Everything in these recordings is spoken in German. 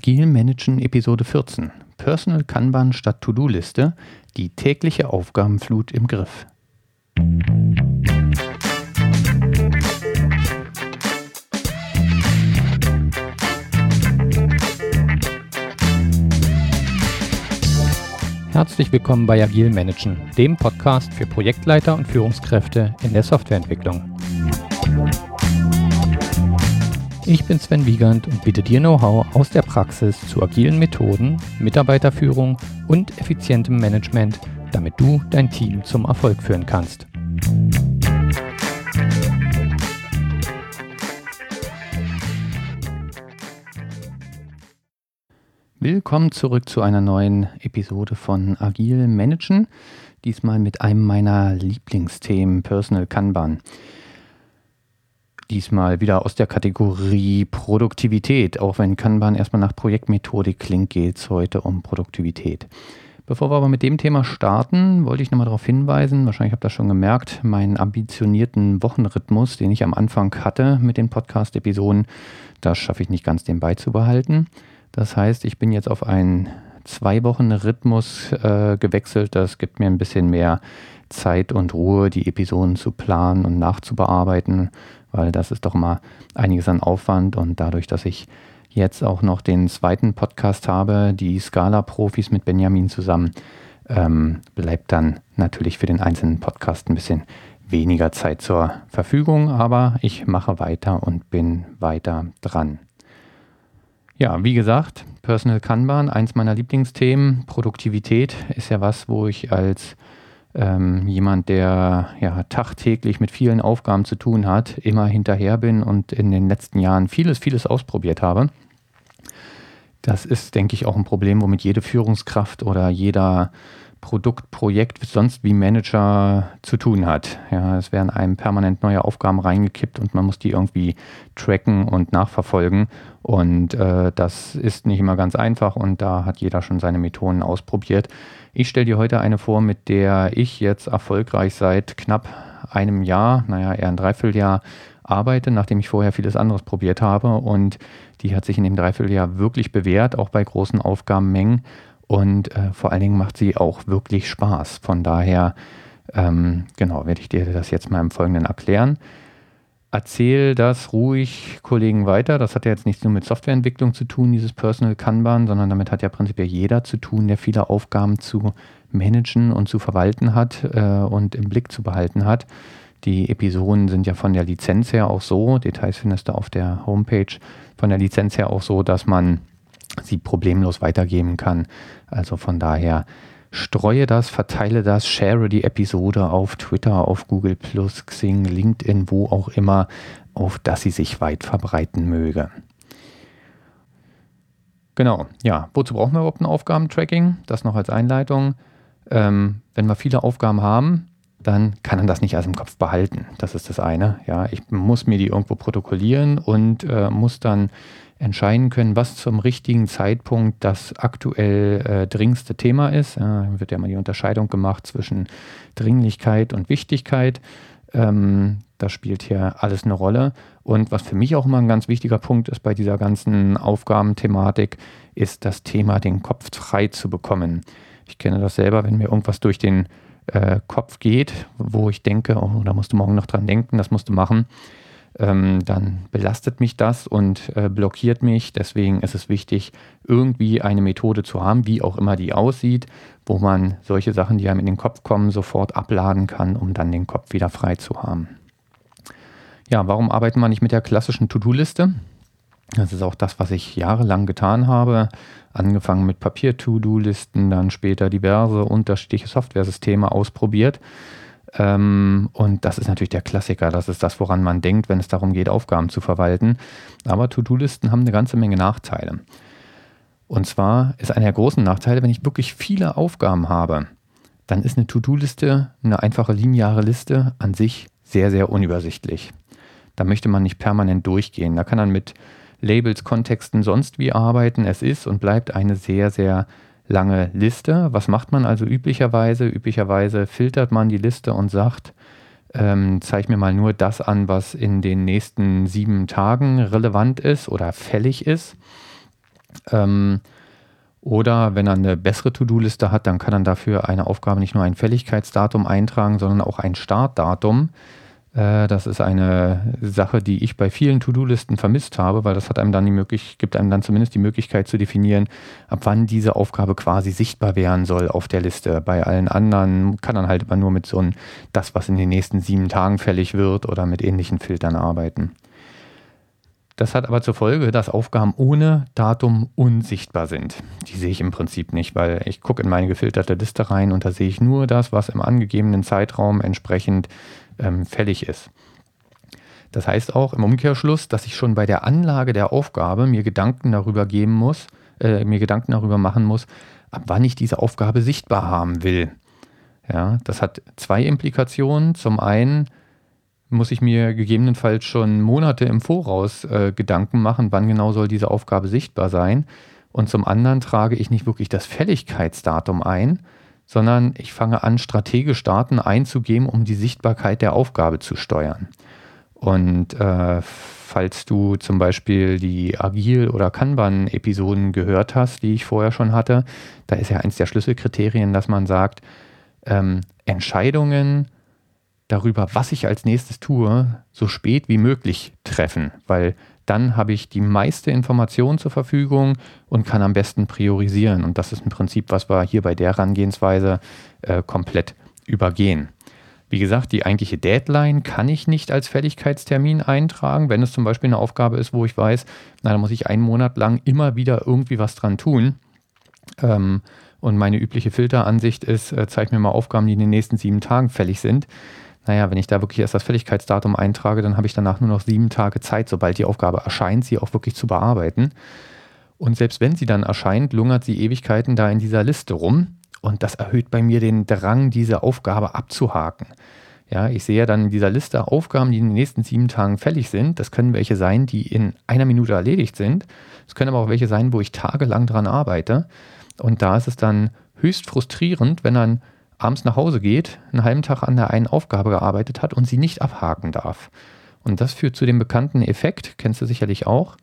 Agil Managen Episode 14. Personal Kanban statt To-Do-Liste. Die tägliche Aufgabenflut im Griff. Herzlich willkommen bei Agil Managen, dem Podcast für Projektleiter und Führungskräfte in der Softwareentwicklung. Ich bin Sven Wiegand und biete dir Know-how aus der Praxis zu agilen Methoden, Mitarbeiterführung und effizientem Management, damit du dein Team zum Erfolg führen kannst. Willkommen zurück zu einer neuen Episode von Agil Managen. Diesmal mit einem meiner Lieblingsthemen Personal Kanban. Diesmal wieder aus der Kategorie Produktivität. Auch wenn Kanban erstmal nach Projektmethodik klingt, geht es heute um Produktivität. Bevor wir aber mit dem Thema starten, wollte ich nochmal darauf hinweisen, wahrscheinlich habt ihr das schon gemerkt, meinen ambitionierten Wochenrhythmus, den ich am Anfang hatte mit den Podcast-Episoden, das schaffe ich nicht ganz, den beizubehalten. Das heißt, ich bin jetzt auf einen zwei Wochen Rhythmus äh, gewechselt. Das gibt mir ein bisschen mehr Zeit und Ruhe, die Episoden zu planen und nachzubearbeiten weil das ist doch immer einiges an Aufwand und dadurch, dass ich jetzt auch noch den zweiten Podcast habe, die Scala-Profis mit Benjamin zusammen, ähm, bleibt dann natürlich für den einzelnen Podcast ein bisschen weniger Zeit zur Verfügung, aber ich mache weiter und bin weiter dran. Ja, wie gesagt, Personal Kanban, eins meiner Lieblingsthemen. Produktivität ist ja was, wo ich als ähm, jemand, der ja tagtäglich mit vielen Aufgaben zu tun hat, immer hinterher bin und in den letzten Jahren vieles, vieles ausprobiert habe. Das ist, denke ich, auch ein Problem, womit jede Führungskraft oder jeder Produkt, Projekt, sonst wie Manager zu tun hat. Ja, es werden einem permanent neue Aufgaben reingekippt und man muss die irgendwie tracken und nachverfolgen. Und äh, das ist nicht immer ganz einfach und da hat jeder schon seine Methoden ausprobiert. Ich stelle dir heute eine vor, mit der ich jetzt erfolgreich seit knapp einem Jahr, naja, eher ein Dreivierteljahr arbeite, nachdem ich vorher vieles anderes probiert habe. Und die hat sich in dem Dreivierteljahr wirklich bewährt, auch bei großen Aufgabenmengen. Und äh, vor allen Dingen macht sie auch wirklich Spaß. Von daher, ähm, genau, werde ich dir das jetzt mal im Folgenden erklären erzähl das ruhig Kollegen weiter. Das hat ja jetzt nicht nur mit Softwareentwicklung zu tun, dieses Personal Kanban, sondern damit hat ja prinzipiell jeder zu tun, der viele Aufgaben zu managen und zu verwalten hat äh, und im Blick zu behalten hat. Die Episoden sind ja von der Lizenz her auch so, Details findest du auf der Homepage, von der Lizenz her auch so, dass man sie problemlos weitergeben kann. Also von daher streue das, verteile das, share die Episode auf Twitter, auf Google Plus, Xing, LinkedIn, wo auch immer, auf dass sie sich weit verbreiten möge. Genau, ja, wozu brauchen wir überhaupt ein Aufgabentracking? Das noch als Einleitung. Ähm, wenn wir viele Aufgaben haben, dann kann man das nicht aus dem Kopf behalten. Das ist das eine. Ja, ich muss mir die irgendwo protokollieren und äh, muss dann entscheiden können, was zum richtigen Zeitpunkt das aktuell äh, dringendste Thema ist. Äh, wird ja mal die Unterscheidung gemacht zwischen Dringlichkeit und Wichtigkeit. Ähm, das spielt hier alles eine Rolle. Und was für mich auch immer ein ganz wichtiger Punkt ist bei dieser ganzen Aufgabenthematik, ist das Thema, den Kopf frei zu bekommen. Ich kenne das selber, wenn mir irgendwas durch den äh, Kopf geht, wo ich denke, oh, da musst du morgen noch dran denken, das musst du machen ähm, dann belastet mich das und äh, blockiert mich. Deswegen ist es wichtig, irgendwie eine Methode zu haben, wie auch immer die aussieht, wo man solche Sachen, die einem in den Kopf kommen, sofort abladen kann, um dann den Kopf wieder frei zu haben. Ja, warum arbeitet man nicht mit der klassischen To-Do-Liste? Das ist auch das, was ich jahrelang getan habe. Angefangen mit Papier-To-Do-Listen, dann später diverse unterschiedliche Softwaresysteme ausprobiert. Ähm, und das ist natürlich der Klassiker. Das ist das, woran man denkt, wenn es darum geht, Aufgaben zu verwalten. Aber To-Do-Listen haben eine ganze Menge Nachteile. Und zwar ist einer der großen Nachteile, wenn ich wirklich viele Aufgaben habe, dann ist eine To-Do-Liste, eine einfache lineare Liste an sich sehr, sehr unübersichtlich. Da möchte man nicht permanent durchgehen. Da kann man mit Labels, Kontexten sonst wie arbeiten. Es ist und bleibt eine sehr, sehr lange Liste. Was macht man also üblicherweise? Üblicherweise filtert man die Liste und sagt, ähm, zeig mir mal nur das an, was in den nächsten sieben Tagen relevant ist oder fällig ist. Ähm, oder wenn er eine bessere To-Do-Liste hat, dann kann er dafür eine Aufgabe nicht nur ein Fälligkeitsdatum eintragen, sondern auch ein Startdatum. Äh, das ist eine Sache, die ich bei vielen To-Do-Listen vermisst habe, weil das hat einem dann die möglich gibt einem dann zumindest die Möglichkeit zu definieren, ab wann diese Aufgabe quasi sichtbar werden soll auf der Liste. Bei allen anderen kann dann halt immer nur mit so einem das, was in den nächsten sieben Tagen fällig wird oder mit ähnlichen Filtern arbeiten. Das hat aber zur Folge, dass Aufgaben ohne Datum unsichtbar sind. Die sehe ich im Prinzip nicht, weil ich gucke in meine gefilterte Liste rein und da sehe ich nur das, was im angegebenen Zeitraum entsprechend ähm, fällig ist. Das heißt auch im Umkehrschluss, dass ich schon bei der Anlage der Aufgabe mir Gedanken darüber geben muss, äh, mir Gedanken darüber machen muss, ab wann ich diese Aufgabe sichtbar haben will. Ja, das hat zwei Implikationen. Zum einen muss ich mir gegebenenfalls schon Monate im Voraus äh, Gedanken machen, wann genau soll diese Aufgabe sichtbar sein. Und zum anderen trage ich nicht wirklich das Fälligkeitsdatum ein, sondern ich fange an, strategisch Daten einzugeben, um die Sichtbarkeit der Aufgabe zu steuern. Und äh, falls du zum Beispiel die Agil- oder Kanban-Episoden gehört hast, die ich vorher schon hatte, da ist ja eins der Schlüsselkriterien, dass man sagt, ähm, Entscheidungen darüber, was ich als nächstes tue, so spät wie möglich treffen, weil dann habe ich die meiste Information zur Verfügung und kann am besten priorisieren. Und das ist im Prinzip, was wir hier bei der Herangehensweise äh, komplett übergehen. Wie gesagt, die eigentliche Deadline kann ich nicht als Fälligkeitstermin eintragen, wenn es zum Beispiel eine Aufgabe ist, wo ich weiß, na, da muss ich einen Monat lang immer wieder irgendwie was dran tun. Ähm, und meine übliche Filteransicht ist, äh, zeig mir mal Aufgaben, die in den nächsten sieben Tagen fällig sind naja, wenn ich da wirklich erst das Fälligkeitsdatum eintrage, dann habe ich danach nur noch sieben Tage Zeit, sobald die Aufgabe erscheint, sie auch wirklich zu bearbeiten. Und selbst wenn sie dann erscheint, lungert sie Ewigkeiten da in dieser Liste rum. Und das erhöht bei mir den Drang, diese Aufgabe abzuhaken. Ja, ich sehe dann in dieser Liste Aufgaben, die in den nächsten sieben Tagen fällig sind. Das können welche sein, die in einer Minute erledigt sind. Es können aber auch welche sein, wo ich tagelang dran arbeite. Und da ist es dann höchst frustrierend, wenn dann abends nach Hause geht, einen halben Tag an der einen Aufgabe gearbeitet hat und sie nicht abhaken darf. Und das führt zu dem bekannten Effekt, kennst du sicherlich auch,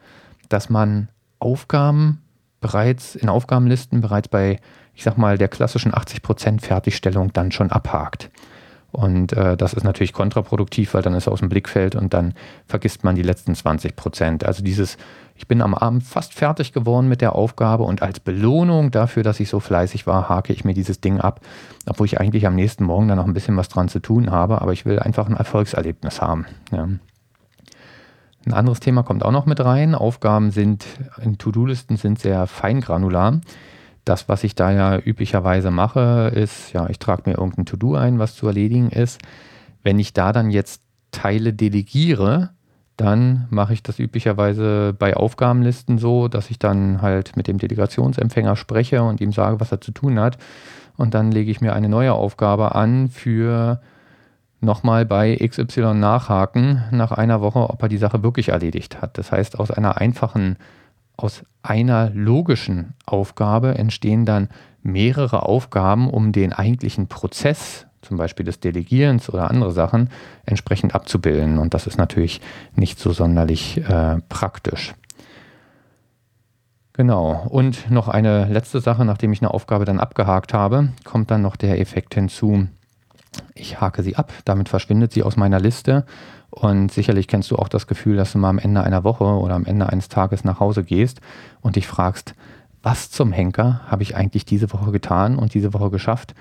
dass man Aufgaben bereits in Aufgabenlisten bereits bei, ich sag mal, der klassischen 80% Fertigstellung dann schon abhakt. Und äh, das ist natürlich kontraproduktiv, weil dann ist er aus dem Blickfeld und dann vergisst man die letzten 20 Prozent. Also dieses, ich bin am Abend fast fertig geworden mit der Aufgabe und als Belohnung dafür, dass ich so fleißig war, hake ich mir dieses Ding ab, obwohl ich eigentlich am nächsten Morgen dann noch ein bisschen was dran zu tun habe, aber ich will einfach ein Erfolgserlebnis haben. Ja. Ein anderes Thema kommt auch noch mit rein. Aufgaben sind in To-Do-Listen sind sehr feingranular das, was ich da ja üblicherweise mache, ist, ja, ich trage mir irgendein To-Do ein, was zu erledigen ist. Wenn ich da dann jetzt Teile delegiere, dann mache ich das üblicherweise bei Aufgabenlisten so, dass ich dann halt mit dem Delegationsempfänger spreche und ihm sage, was er zu tun hat. Und dann lege ich mir eine neue Aufgabe an für nochmal bei XY nachhaken nach einer Woche, ob er die Sache wirklich erledigt hat. Das heißt, aus einer einfachen aus einer logischen Aufgabe entstehen dann mehrere Aufgaben, um den eigentlichen Prozess, zum Beispiel des Delegierens oder andere Sachen, entsprechend abzubilden. Und das ist natürlich nicht so sonderlich äh, praktisch. Genau. Und noch eine letzte Sache, nachdem ich eine Aufgabe dann abgehakt habe, kommt dann noch der Effekt hinzu. Ich hake sie ab, damit verschwindet sie aus meiner Liste und sicherlich kennst du auch das Gefühl, dass du mal am Ende einer Woche oder am Ende eines Tages nach Hause gehst und dich fragst, was zum Henker habe ich eigentlich diese Woche getan und diese Woche geschafft?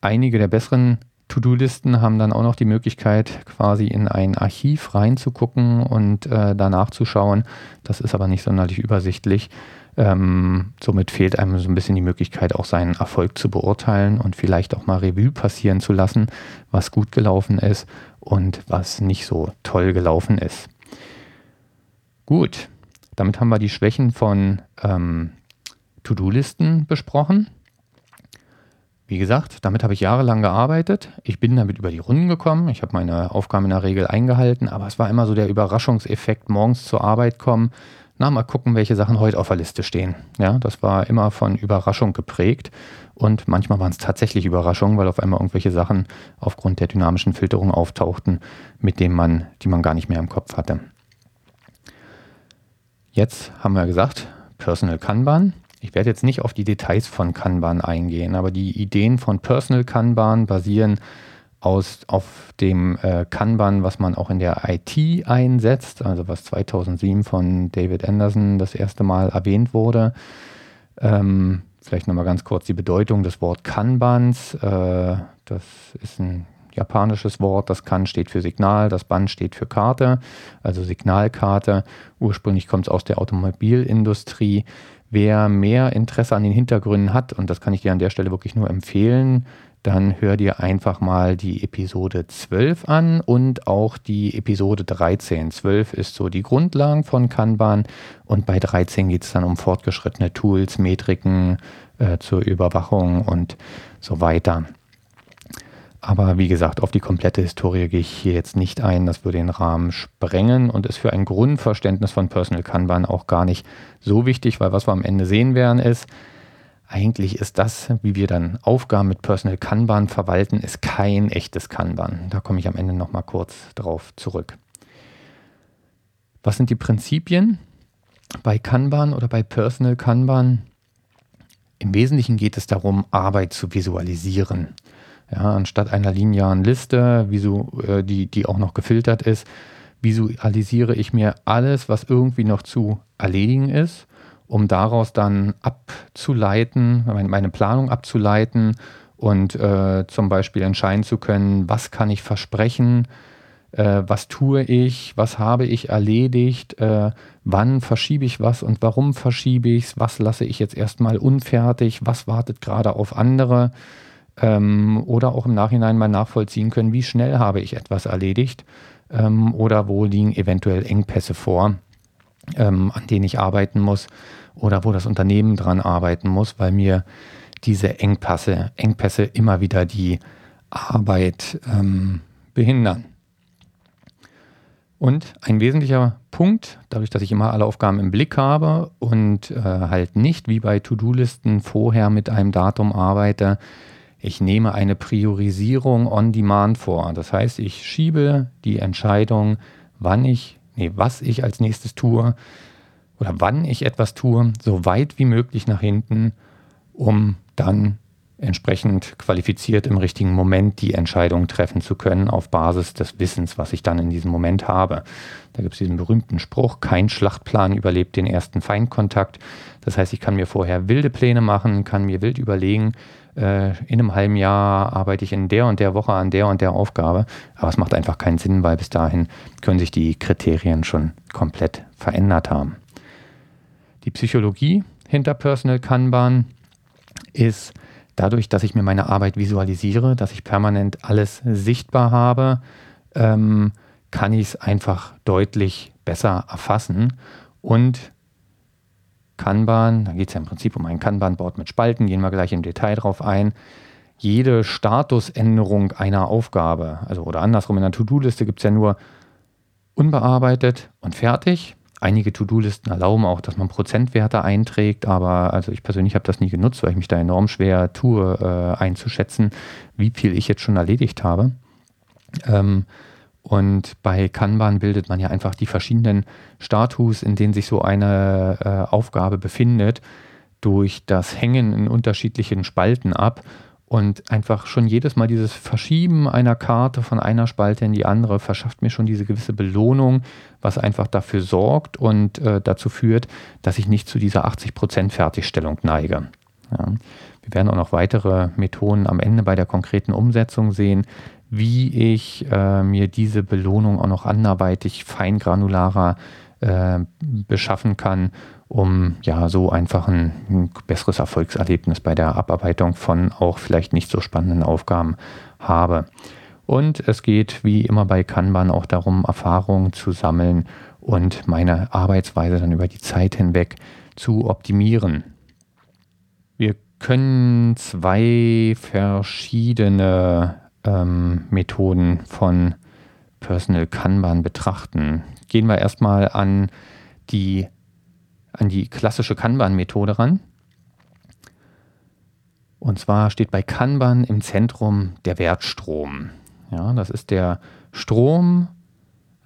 Einige der besseren To-Do-Listen haben dann auch noch die Möglichkeit, quasi in ein Archiv reinzugucken und äh, danach zu schauen. Das ist aber nicht sonderlich übersichtlich. Ähm, somit fehlt einem so ein bisschen die Möglichkeit, auch seinen Erfolg zu beurteilen und vielleicht auch mal Revue passieren zu lassen, was gut gelaufen ist und was nicht so toll gelaufen ist. Gut, damit haben wir die Schwächen von ähm, To-Do-Listen besprochen. Wie gesagt, damit habe ich jahrelang gearbeitet. Ich bin damit über die Runden gekommen. Ich habe meine Aufgaben in der Regel eingehalten, aber es war immer so der Überraschungseffekt, morgens zur Arbeit kommen. Na, mal gucken, welche Sachen heute auf der Liste stehen. Ja, das war immer von Überraschung geprägt. Und manchmal waren es tatsächlich Überraschungen, weil auf einmal irgendwelche Sachen aufgrund der dynamischen Filterung auftauchten, mit denen man, die man gar nicht mehr im Kopf hatte. Jetzt haben wir gesagt, Personal Kanban. Ich werde jetzt nicht auf die Details von Kanban eingehen, aber die Ideen von Personal Kanban basieren aus, auf dem äh, Kanban, was man auch in der IT einsetzt, also was 2007 von David Anderson das erste Mal erwähnt wurde. Ähm, vielleicht nochmal ganz kurz die Bedeutung des Wort Kanbans. Äh, das ist ein japanisches Wort. Das Kan steht für Signal, das Ban steht für Karte, also Signalkarte. Ursprünglich kommt es aus der Automobilindustrie. Wer mehr Interesse an den Hintergründen hat, und das kann ich dir an der Stelle wirklich nur empfehlen, dann hör dir einfach mal die Episode 12 an und auch die Episode 13. 12 ist so die Grundlagen von Kanban und bei 13 geht es dann um fortgeschrittene Tools, Metriken äh, zur Überwachung und so weiter. Aber wie gesagt, auf die komplette Historie gehe ich hier jetzt nicht ein. Das würde den Rahmen sprengen und ist für ein Grundverständnis von Personal Kanban auch gar nicht so wichtig, weil was wir am Ende sehen werden ist, eigentlich ist das, wie wir dann Aufgaben mit Personal Kanban verwalten, ist kein echtes Kanban. Da komme ich am Ende nochmal kurz drauf zurück. Was sind die Prinzipien bei Kanban oder bei Personal Kanban? Im Wesentlichen geht es darum, Arbeit zu visualisieren. Ja, anstatt einer linearen Liste, äh, die, die auch noch gefiltert ist, visualisiere ich mir alles, was irgendwie noch zu erledigen ist um daraus dann abzuleiten, meine Planung abzuleiten und äh, zum Beispiel entscheiden zu können, was kann ich versprechen, äh, was tue ich, was habe ich erledigt, äh, wann verschiebe ich was und warum verschiebe ich es, was lasse ich jetzt erstmal unfertig, was wartet gerade auf andere ähm, oder auch im Nachhinein mal nachvollziehen können, wie schnell habe ich etwas erledigt ähm, oder wo liegen eventuell Engpässe vor, ähm, an denen ich arbeiten muss oder wo das Unternehmen dran arbeiten muss, weil mir diese Engpässe, Engpässe immer wieder die Arbeit ähm, behindern. Und ein wesentlicher Punkt, dadurch, dass ich immer alle Aufgaben im Blick habe und äh, halt nicht wie bei To-Do-Listen vorher mit einem Datum arbeite, ich nehme eine Priorisierung on demand vor. Das heißt, ich schiebe die Entscheidung, wann ich, nee, was ich als nächstes tue, oder wann ich etwas tue, so weit wie möglich nach hinten, um dann entsprechend qualifiziert im richtigen Moment die Entscheidung treffen zu können auf Basis des Wissens, was ich dann in diesem Moment habe. Da gibt es diesen berühmten Spruch, kein Schlachtplan überlebt den ersten Feindkontakt. Das heißt, ich kann mir vorher wilde Pläne machen, kann mir wild überlegen, äh, in einem halben Jahr arbeite ich in der und der Woche an der und der Aufgabe. Aber es macht einfach keinen Sinn, weil bis dahin können sich die Kriterien schon komplett verändert haben. Die Psychologie hinter Personal Kanban ist dadurch, dass ich mir meine Arbeit visualisiere, dass ich permanent alles sichtbar habe, ähm, kann ich es einfach deutlich besser erfassen. Und Kanban, da geht es ja im Prinzip um ein Kanban-Board mit Spalten, gehen wir gleich im Detail drauf ein. Jede Statusänderung einer Aufgabe, also oder andersrum in der To-Do-Liste gibt es ja nur unbearbeitet und fertig. Einige To-Do-Listen erlauben auch, dass man Prozentwerte einträgt, aber also ich persönlich habe das nie genutzt, weil ich mich da enorm schwer tue, äh, einzuschätzen, wie viel ich jetzt schon erledigt habe. Ähm, und bei Kanban bildet man ja einfach die verschiedenen Status, in denen sich so eine äh, Aufgabe befindet, durch das Hängen in unterschiedlichen Spalten ab und einfach schon jedes Mal dieses Verschieben einer Karte von einer Spalte in die andere verschafft mir schon diese gewisse Belohnung, was einfach dafür sorgt und äh, dazu führt, dass ich nicht zu dieser 80% Fertigstellung neige. Ja. Wir werden auch noch weitere Methoden am Ende bei der konkreten Umsetzung sehen, wie ich äh, mir diese Belohnung auch noch anderweitig feingranularer äh, beschaffen kann um ja so einfach ein, ein, besseres Erfolgserlebnis bei der Abarbeitung von auch vielleicht nicht so spannenden Aufgaben habe. Und es geht wie immer bei Kanban auch darum, Erfahrungen zu sammeln und meine Arbeitsweise dann über die Zeit hinweg zu optimieren. Wir können zwei verschiedene ähm, Methoden von Personal Kanban betrachten. Gehen wir erstmal an die an die klassische Kanban-Methode ran. Und zwar steht bei Kanban im Zentrum der Wertstrom. Ja, das ist der Strom,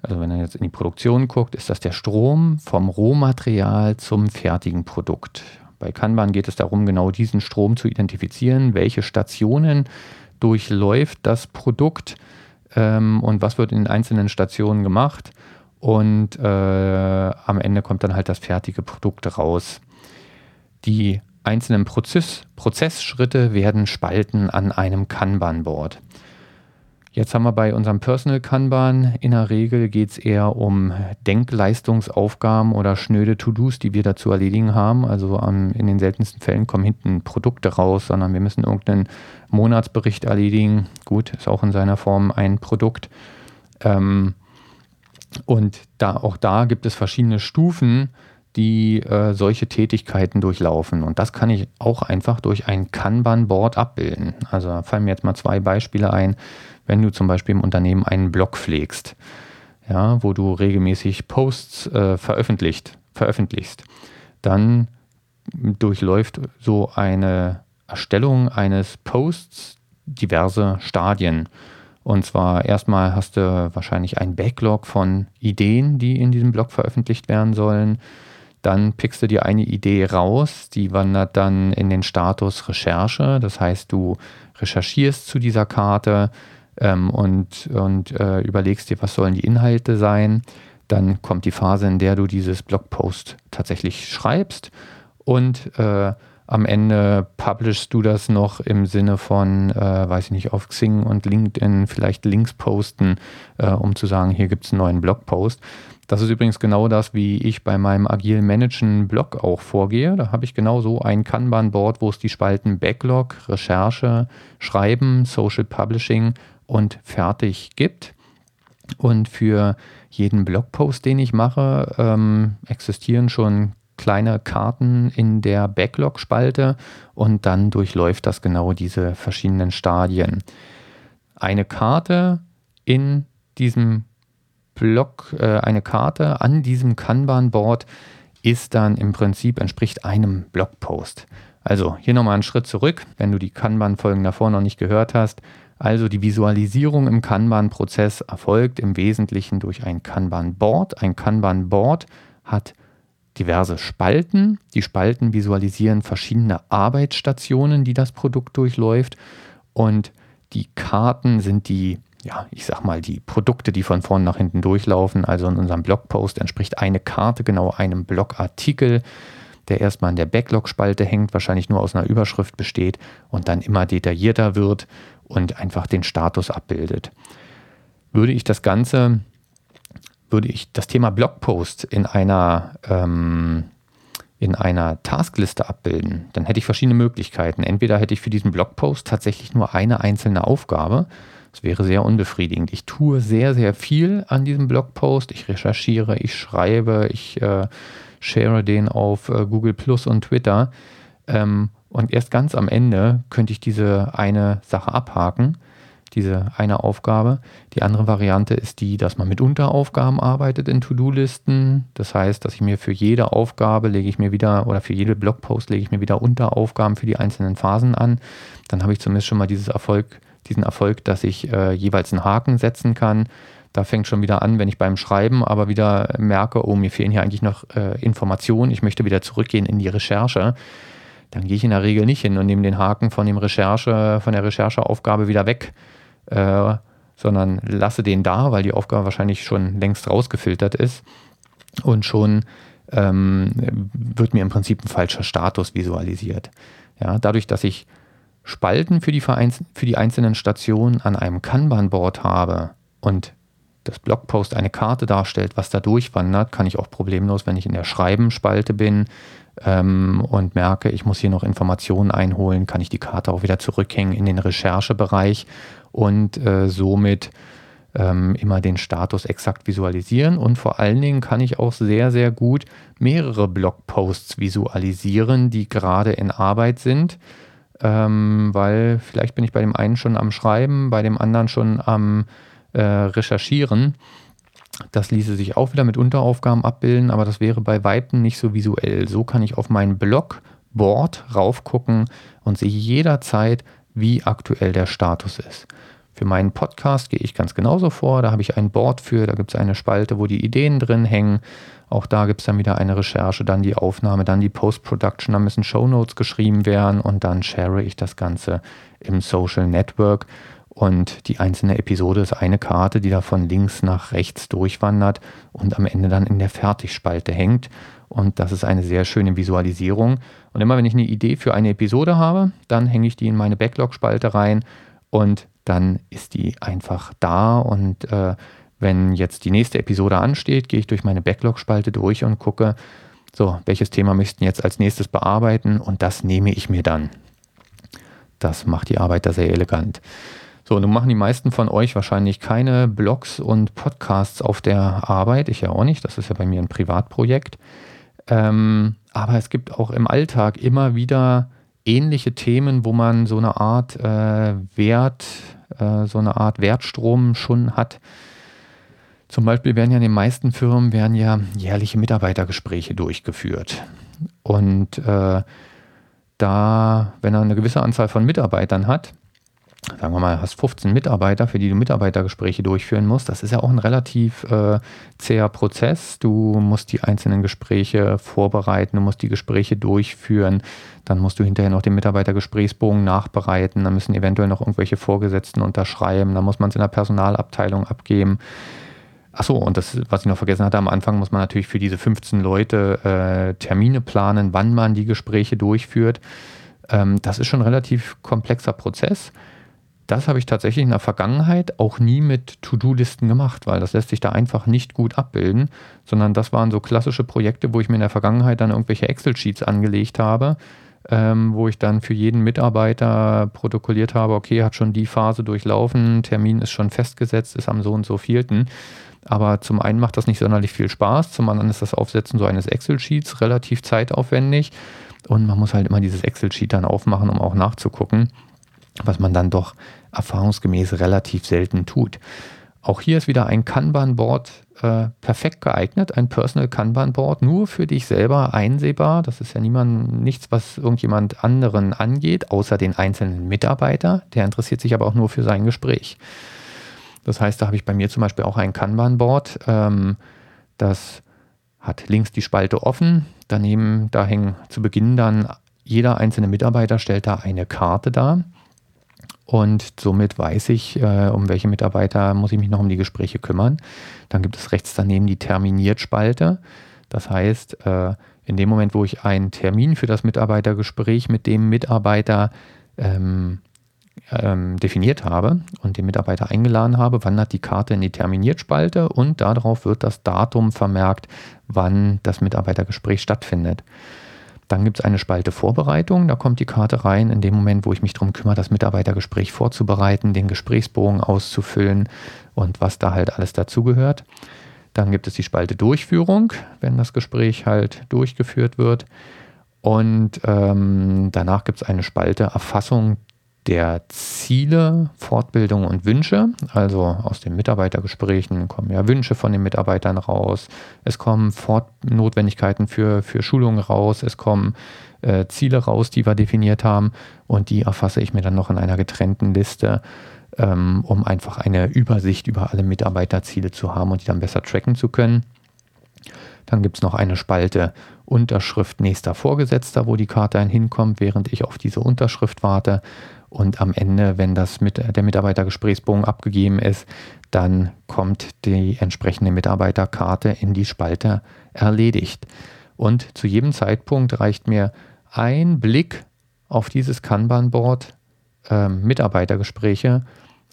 also wenn er jetzt in die Produktion guckt, ist das der Strom vom Rohmaterial zum fertigen Produkt. Bei Kanban geht es darum, genau diesen Strom zu identifizieren, welche Stationen durchläuft das Produkt ähm, und was wird in den einzelnen Stationen gemacht. Und äh, am Ende kommt dann halt das fertige Produkt raus. Die einzelnen Prozess, Prozessschritte werden Spalten an einem Kanban-Board. Jetzt haben wir bei unserem Personal Kanban, in der Regel geht es eher um Denkleistungsaufgaben oder schnöde To-Dos, die wir da zu erledigen haben. Also um, in den seltensten Fällen kommen hinten Produkte raus, sondern wir müssen irgendeinen Monatsbericht erledigen. Gut, ist auch in seiner Form ein Produkt. Ähm, und da, auch da gibt es verschiedene Stufen, die äh, solche Tätigkeiten durchlaufen. Und das kann ich auch einfach durch ein Kanban-Board abbilden. Also da fallen mir jetzt mal zwei Beispiele ein wenn du zum Beispiel im Unternehmen einen Blog pflegst, ja, wo du regelmäßig Posts äh, veröffentlicht, veröffentlichst, dann durchläuft so eine Erstellung eines Posts diverse Stadien. Und zwar erstmal hast du wahrscheinlich ein Backlog von Ideen, die in diesem Blog veröffentlicht werden sollen. Dann pickst du dir eine Idee raus, die wandert dann in den Status Recherche. Das heißt, du recherchierst zu dieser Karte, ähm, und, und äh, überlegst dir, was sollen die Inhalte sein. Dann kommt die Phase, in der du dieses Blogpost tatsächlich schreibst und äh, am Ende publishst du das noch im Sinne von, äh, weiß ich nicht, auf Xing und LinkedIn vielleicht Links posten, äh, um zu sagen, hier gibt es einen neuen Blogpost. Das ist übrigens genau das, wie ich bei meinem agil Managen Blog auch vorgehe. Da habe ich genau so ein Kanban-Board, wo es die Spalten Backlog, Recherche, Schreiben, Social Publishing und fertig gibt. Und für jeden Blogpost, den ich mache, ähm, existieren schon kleine Karten in der Backlog-Spalte und dann durchläuft das genau diese verschiedenen Stadien. Eine Karte in diesem Blog, äh, eine Karte an diesem Kanban-Board ist dann im Prinzip entspricht einem Blogpost. Also hier nochmal einen Schritt zurück, wenn du die Kanban-Folgen davor noch nicht gehört hast. Also die Visualisierung im Kanban-Prozess erfolgt im Wesentlichen durch ein Kanban-Board. Ein Kanban-Board hat diverse Spalten. Die Spalten visualisieren verschiedene Arbeitsstationen, die das Produkt durchläuft. Und die Karten sind die, ja, ich sag mal, die Produkte, die von vorn nach hinten durchlaufen. Also in unserem Blogpost entspricht eine Karte genau einem Blogartikel, der erstmal in der Backlog-Spalte hängt, wahrscheinlich nur aus einer Überschrift besteht und dann immer detaillierter wird und einfach den Status abbildet. Würde ich das Ganze, würde ich das Thema Blogpost in einer, ähm, in einer Taskliste abbilden, dann hätte ich verschiedene Möglichkeiten. Entweder hätte ich für diesen Blogpost tatsächlich nur eine einzelne Aufgabe. Das wäre sehr unbefriedigend. Ich tue sehr, sehr viel an diesem Blogpost. Ich recherchiere, ich schreibe, ich äh, share den auf äh, Google Plus und Twitter. Ähm, und erst ganz am Ende könnte ich diese eine Sache abhaken, diese eine Aufgabe. Die andere Variante ist die, dass man mit Unteraufgaben arbeitet in To-Do-Listen. Das heißt, dass ich mir für jede Aufgabe lege ich mir wieder oder für jede Blogpost lege ich mir wieder Unteraufgaben für die einzelnen Phasen an. Dann habe ich zumindest schon mal dieses Erfolg, diesen Erfolg, dass ich äh, jeweils einen Haken setzen kann. Da fängt schon wieder an, wenn ich beim Schreiben aber wieder merke, oh, mir fehlen hier eigentlich noch äh, Informationen, ich möchte wieder zurückgehen in die Recherche dann gehe ich in der Regel nicht hin und nehme den Haken von dem Recherche, von der Rechercheaufgabe wieder weg, äh, sondern lasse den da, weil die Aufgabe wahrscheinlich schon längst rausgefiltert ist und schon ähm, wird mir im Prinzip ein falscher Status visualisiert. Ja, dadurch, dass ich Spalten für die, für die einzelnen Stationen an einem Kanban-Board habe und das Blogpost eine Karte darstellt, was da durchwandert, kann ich auch problemlos, wenn ich in der Schreiben-Spalte bin, ähm, und merke, ich muss hier noch Informationen einholen, kann ich die Karte auch wieder zurückhängen in den Recherchebereich und äh, somit ähm, immer den Status exakt visualisieren. Und vor allen Dingen kann ich auch sehr, sehr gut mehrere Blogposts visualisieren, die gerade in Arbeit sind. Ähm, weil vielleicht bin ich bei dem einen schon am Schreiben, bei dem anderen schon am äh, Recherchieren. Das ließe sich auch wieder mit Unteraufgaben abbilden, aber das wäre bei Weitem nicht so visuell. So kann ich auf mein Blogboard raufgucken und sehe jederzeit, wie aktuell der Status ist. Für meinen Podcast gehe ich ganz genauso vor. Da habe ich ein Board für, da gibt es eine Spalte, wo die Ideen drin hängen. Auch da gibt es dann wieder eine Recherche, dann die Aufnahme, dann die Post-Production, da müssen Shownotes geschrieben werden und dann share ich das Ganze im Social Network. Und die einzelne Episode ist eine Karte, die da von links nach rechts durchwandert und am Ende dann in der Fertigspalte hängt. Und das ist eine sehr schöne Visualisierung. Und immer wenn ich eine Idee für eine Episode habe, dann hänge ich die in meine Backlog-Spalte rein und dann ist die einfach da. Und äh, wenn jetzt die nächste Episode ansteht, gehe ich durch meine Backlog-Spalte durch und gucke, so, welches Thema möchten jetzt als nächstes bearbeiten und das nehme ich mir dann. Das macht die Arbeit da sehr elegant. So, nun machen die meisten von euch wahrscheinlich keine Blogs und Podcasts auf der Arbeit. Ich ja auch nicht. Das ist ja bei mir ein Privatprojekt. Ähm, aber es gibt auch im Alltag immer wieder ähnliche Themen, wo man so eine Art äh, Wert, äh, so eine Art Wertstrom schon hat. Zum Beispiel werden ja in den meisten Firmen werden ja jährliche Mitarbeitergespräche durchgeführt. Und äh, da, wenn er eine gewisse Anzahl von Mitarbeitern hat, sagen wir mal, hast 15 Mitarbeiter, für die du Mitarbeitergespräche durchführen musst. Das ist ja auch ein relativ äh, zäher Prozess. Du musst die einzelnen Gespräche vorbereiten, du musst die Gespräche durchführen, dann musst du hinterher noch den Mitarbeitergesprächsbogen nachbereiten, dann müssen eventuell noch irgendwelche Vorgesetzten unterschreiben, dann muss man es in der Personalabteilung abgeben. Achso, und das, was ich noch vergessen hatte, am Anfang muss man natürlich für diese 15 Leute äh, Termine planen, wann man die Gespräche durchführt. Ähm, das ist schon ein relativ komplexer Prozess das habe ich tatsächlich in der Vergangenheit auch nie mit To-Do-Listen gemacht, weil das lässt sich da einfach nicht gut abbilden, sondern das waren so klassische Projekte, wo ich mir in der Vergangenheit dann irgendwelche Excel-Sheets angelegt habe, ähm, wo ich dann für jeden Mitarbeiter protokolliert habe, okay, hat schon die Phase durchlaufen, Termin ist schon festgesetzt, ist am so und so vielten. Aber zum einen macht das nicht sonderlich viel Spaß, zum anderen ist das Aufsetzen so eines Excel-Sheets relativ zeitaufwendig und man muss halt immer dieses Excel-Sheet dann aufmachen, um auch nachzugucken was man dann doch erfahrungsgemäß relativ selten tut. Auch hier ist wieder ein Kanban-Board äh, perfekt geeignet, ein Personal Kanban-Board, nur für dich selber einsehbar. Das ist ja niemand, nichts, was irgendjemand anderen angeht, außer den einzelnen Mitarbeiter. Der interessiert sich aber auch nur für sein Gespräch. Das heißt, da habe ich bei mir zum Beispiel auch ein Kanban-Board. Ähm, das hat links die Spalte offen. Daneben, da hängen zu Beginn dann jeder einzelne Mitarbeiter stellt da eine Karte dar. Und somit weiß ich, äh, um welche Mitarbeiter muss ich mich noch um die Gespräche kümmern. Dann gibt es rechts daneben die Terminiert-Spalte. Das heißt, äh, in dem Moment, wo ich einen Termin für das Mitarbeitergespräch mit dem Mitarbeiter ähm, ähm, definiert habe und den Mitarbeiter eingeladen habe, wandert die Karte in die Terminiert-Spalte und darauf wird das Datum vermerkt, wann das Mitarbeitergespräch stattfindet. Dann gibt es eine Spalte Vorbereitung. Da kommt die Karte rein in dem Moment, wo ich mich darum kümmere, das Mitarbeitergespräch vorzubereiten, den Gesprächsbogen auszufüllen und was da halt alles dazugehört. Dann gibt es die Spalte Durchführung, wenn das Gespräch halt durchgeführt wird. Und ähm, danach gibt es eine Spalte Erfassung der Ziele, Fortbildung und Wünsche. Also aus den Mitarbeitergesprächen kommen ja Wünsche von den Mitarbeitern raus. Es kommen Fortnotwendigkeiten für, für Schulungen raus. Es kommen äh, Ziele raus, die wir definiert haben. Und die erfasse ich mir dann noch in einer getrennten Liste, ähm, um einfach eine Übersicht über alle Mitarbeiterziele zu haben und die dann besser tracken zu können. Dann gibt es noch eine Spalte Unterschrift nächster Vorgesetzter, wo die Karte hinkommt, während ich auf diese Unterschrift warte. Und am Ende, wenn das mit der Mitarbeitergesprächsbogen abgegeben ist, dann kommt die entsprechende Mitarbeiterkarte in die Spalte erledigt. Und zu jedem Zeitpunkt reicht mir ein Blick auf dieses Kanban-Board äh, Mitarbeitergespräche,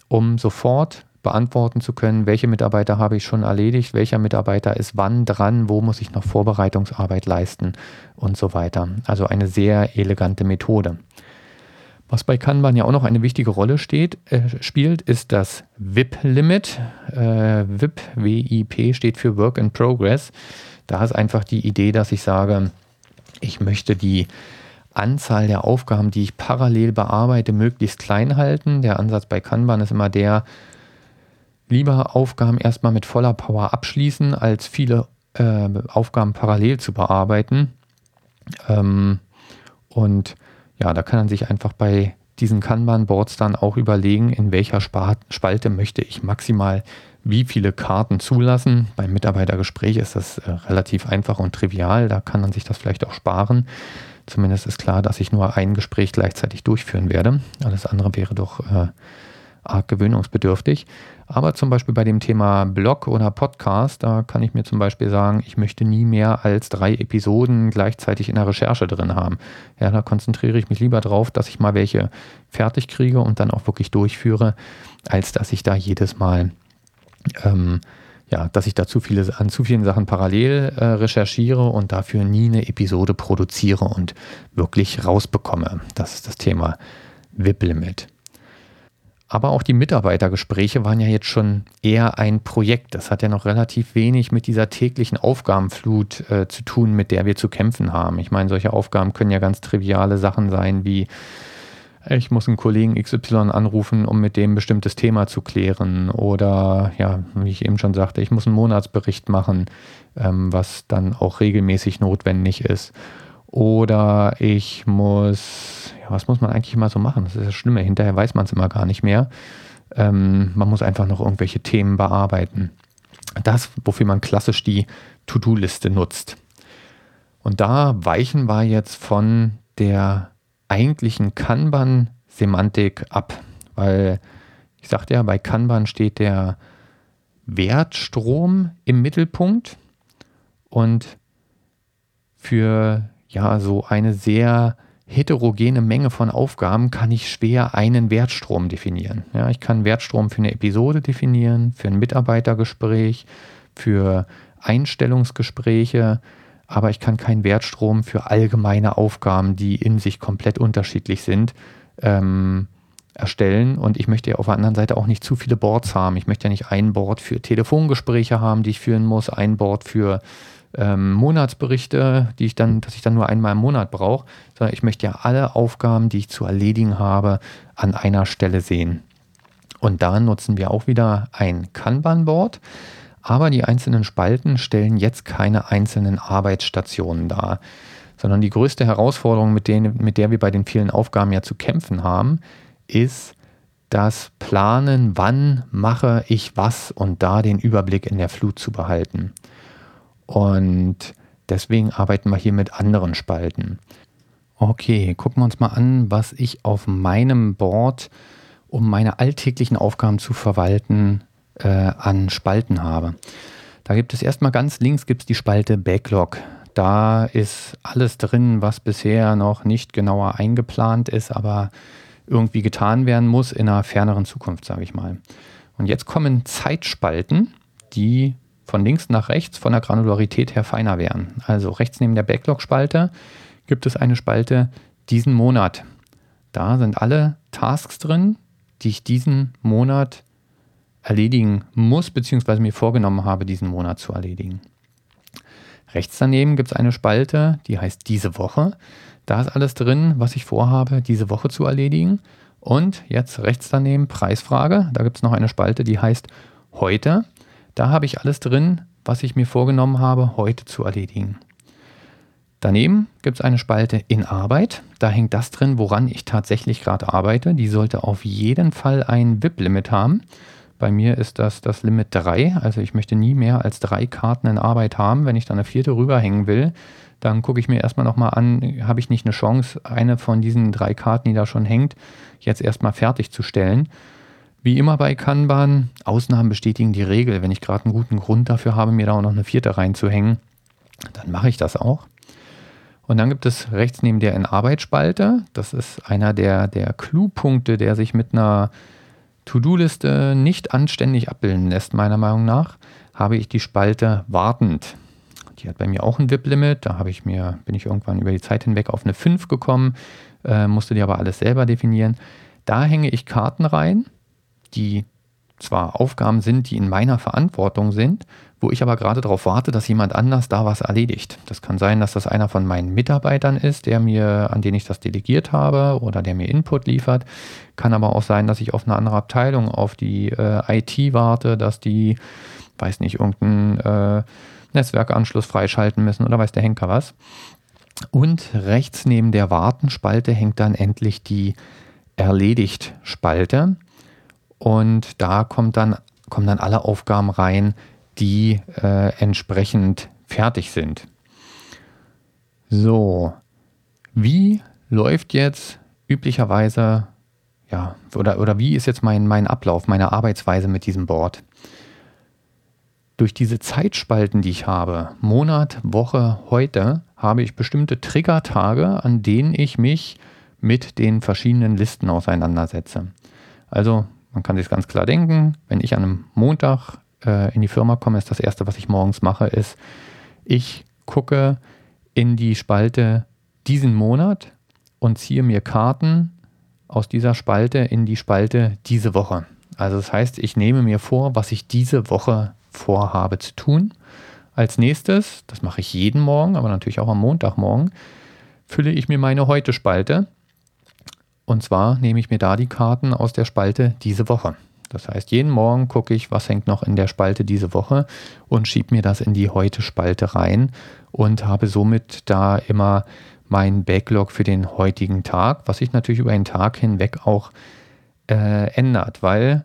um sofort beantworten zu können, welche Mitarbeiter habe ich schon erledigt, welcher Mitarbeiter ist wann dran, wo muss ich noch Vorbereitungsarbeit leisten und so weiter. Also eine sehr elegante Methode. Was bei Kanban ja auch noch eine wichtige Rolle steht, äh, spielt, ist das WIP-Limit. Äh, WIP, WIP steht für Work in Progress. Da ist einfach die Idee, dass ich sage, ich möchte die Anzahl der Aufgaben, die ich parallel bearbeite, möglichst klein halten. Der Ansatz bei Kanban ist immer der, lieber Aufgaben erstmal mit voller Power abschließen, als viele äh, Aufgaben parallel zu bearbeiten. Ähm, und ja, da kann man sich einfach bei diesen Kanban-Boards dann auch überlegen, in welcher Spalte möchte ich maximal wie viele Karten zulassen. Beim Mitarbeitergespräch ist das äh, relativ einfach und trivial, da kann man sich das vielleicht auch sparen. Zumindest ist klar, dass ich nur ein Gespräch gleichzeitig durchführen werde. Alles andere wäre doch äh, arg gewöhnungsbedürftig. Aber zum Beispiel bei dem Thema Blog oder Podcast, da kann ich mir zum Beispiel sagen, ich möchte nie mehr als drei Episoden gleichzeitig in der Recherche drin haben. Ja, da konzentriere ich mich lieber drauf, dass ich mal welche fertig kriege und dann auch wirklich durchführe, als dass ich da jedes Mal ähm, ja, dass ich da zu viele, an zu vielen Sachen parallel äh, recherchiere und dafür nie eine Episode produziere und wirklich rausbekomme. Das ist das Thema VIP-Limit. Aber auch die Mitarbeitergespräche waren ja jetzt schon eher ein Projekt. Das hat ja noch relativ wenig mit dieser täglichen Aufgabenflut äh, zu tun, mit der wir zu kämpfen haben. Ich meine, solche Aufgaben können ja ganz triviale Sachen sein wie ich muss einen Kollegen XY anrufen, um mit dem ein bestimmtes Thema zu klären. Oder ja, wie ich eben schon sagte, ich muss einen Monatsbericht machen, ähm, was dann auch regelmäßig notwendig ist. Oder ich muss, ja, was muss man eigentlich immer so machen? Das ist das Schlimme, hinterher weiß man es immer gar nicht mehr. Ähm, man muss einfach noch irgendwelche Themen bearbeiten. Das, wofür man klassisch die To-Do-Liste nutzt. Und da weichen wir jetzt von der eigentlichen Kanban-Semantik ab, weil ich sagte ja, bei Kanban steht der Wertstrom im Mittelpunkt und für ja so eine sehr heterogene Menge von Aufgaben kann ich schwer einen Wertstrom definieren. Ja, ich kann Wertstrom für eine Episode definieren, für ein Mitarbeitergespräch, für Einstellungsgespräche, aber ich kann keinen Wertstrom für allgemeine Aufgaben, die in sich komplett unterschiedlich sind, ähm, erstellen. Und ich möchte ja auf der anderen Seite auch nicht zu viele Boards haben. Ich möchte ja nicht ein Board für Telefongespräche haben, die ich führen muss, ein Board für ähm, Monatsberichte, die ich dann, dass ich dann nur einmal im Monat brauche, sondern ich möchte ja alle Aufgaben, die ich zu erledigen habe, an einer Stelle sehen. Und da nutzen wir auch wieder ein Kanban-Board. Aber die einzelnen Spalten stellen jetzt keine einzelnen Arbeitsstationen dar, sondern die größte Herausforderung, mit, denen, mit der wir bei den vielen Aufgaben ja zu kämpfen haben, ist das Planen, wann mache ich was und da den Überblick in der Flut zu behalten. Und deswegen arbeiten wir hier mit anderen Spalten. Okay, gucken wir uns mal an, was ich auf meinem Board, um meine alltäglichen Aufgaben zu verwalten, äh, an Spalten habe. Da gibt es erstmal ganz links gibt es die Spalte Backlog. Da ist alles drin, was bisher noch nicht genauer eingeplant ist, aber irgendwie getan werden muss in einer ferneren Zukunft, sage ich mal. Und jetzt kommen Zeitspalten, die von links nach rechts von der Granularität her feiner wären. Also rechts neben der Backlog-Spalte gibt es eine Spalte diesen Monat. Da sind alle Tasks drin, die ich diesen Monat erledigen muss, beziehungsweise mir vorgenommen habe, diesen Monat zu erledigen. Rechts daneben gibt es eine Spalte, die heißt diese Woche. Da ist alles drin, was ich vorhabe, diese Woche zu erledigen. Und jetzt rechts daneben Preisfrage. Da gibt es noch eine Spalte, die heißt heute. Da habe ich alles drin, was ich mir vorgenommen habe, heute zu erledigen. Daneben gibt es eine Spalte in Arbeit. Da hängt das drin, woran ich tatsächlich gerade arbeite. Die sollte auf jeden Fall ein VIP-Limit haben. Bei mir ist das das Limit 3. Also ich möchte nie mehr als drei Karten in Arbeit haben. Wenn ich dann eine vierte rüberhängen will, dann gucke ich mir erstmal nochmal an, habe ich nicht eine Chance, eine von diesen drei Karten, die da schon hängt, jetzt erstmal fertigzustellen. Wie immer bei Kanban, Ausnahmen bestätigen die Regel. Wenn ich gerade einen guten Grund dafür habe, mir da auch noch eine vierte reinzuhängen, dann mache ich das auch. Und dann gibt es rechts neben der in Arbeit Spalte, das ist einer der, der Clue-Punkte, der sich mit einer To-Do-Liste nicht anständig abbilden lässt, meiner Meinung nach, habe ich die Spalte wartend. Die hat bei mir auch ein VIP-Limit. Da habe ich mir, bin ich irgendwann über die Zeit hinweg auf eine 5 gekommen, äh, musste die aber alles selber definieren. Da hänge ich Karten rein, die zwar Aufgaben sind, die in meiner Verantwortung sind, wo ich aber gerade darauf warte, dass jemand anders da was erledigt. Das kann sein, dass das einer von meinen Mitarbeitern ist, der mir, an den ich das delegiert habe oder der mir Input liefert. Kann aber auch sein, dass ich auf eine andere Abteilung, auf die äh, IT warte, dass die, weiß nicht, irgendeinen äh, Netzwerkanschluss freischalten müssen oder weiß der Henker was. Und rechts neben der Wartenspalte hängt dann endlich die Erledigt Spalte. Und da kommt dann, kommen dann alle Aufgaben rein, die äh, entsprechend fertig sind. So, wie läuft jetzt üblicherweise, ja, oder, oder wie ist jetzt mein, mein Ablauf, meine Arbeitsweise mit diesem Board? Durch diese Zeitspalten, die ich habe, Monat, Woche, heute, habe ich bestimmte Triggertage, an denen ich mich mit den verschiedenen Listen auseinandersetze. Also man kann sich ganz klar denken, wenn ich an einem Montag äh, in die Firma komme, ist das Erste, was ich morgens mache, ist, ich gucke in die Spalte diesen Monat und ziehe mir Karten aus dieser Spalte in die Spalte diese Woche. Also das heißt, ich nehme mir vor, was ich diese Woche vorhabe zu tun. Als nächstes, das mache ich jeden Morgen, aber natürlich auch am Montagmorgen, fülle ich mir meine Heute-Spalte. Und zwar nehme ich mir da die Karten aus der Spalte diese Woche. Das heißt, jeden Morgen gucke ich, was hängt noch in der Spalte diese Woche und schiebe mir das in die Heute-Spalte rein und habe somit da immer meinen Backlog für den heutigen Tag, was sich natürlich über den Tag hinweg auch äh, ändert, weil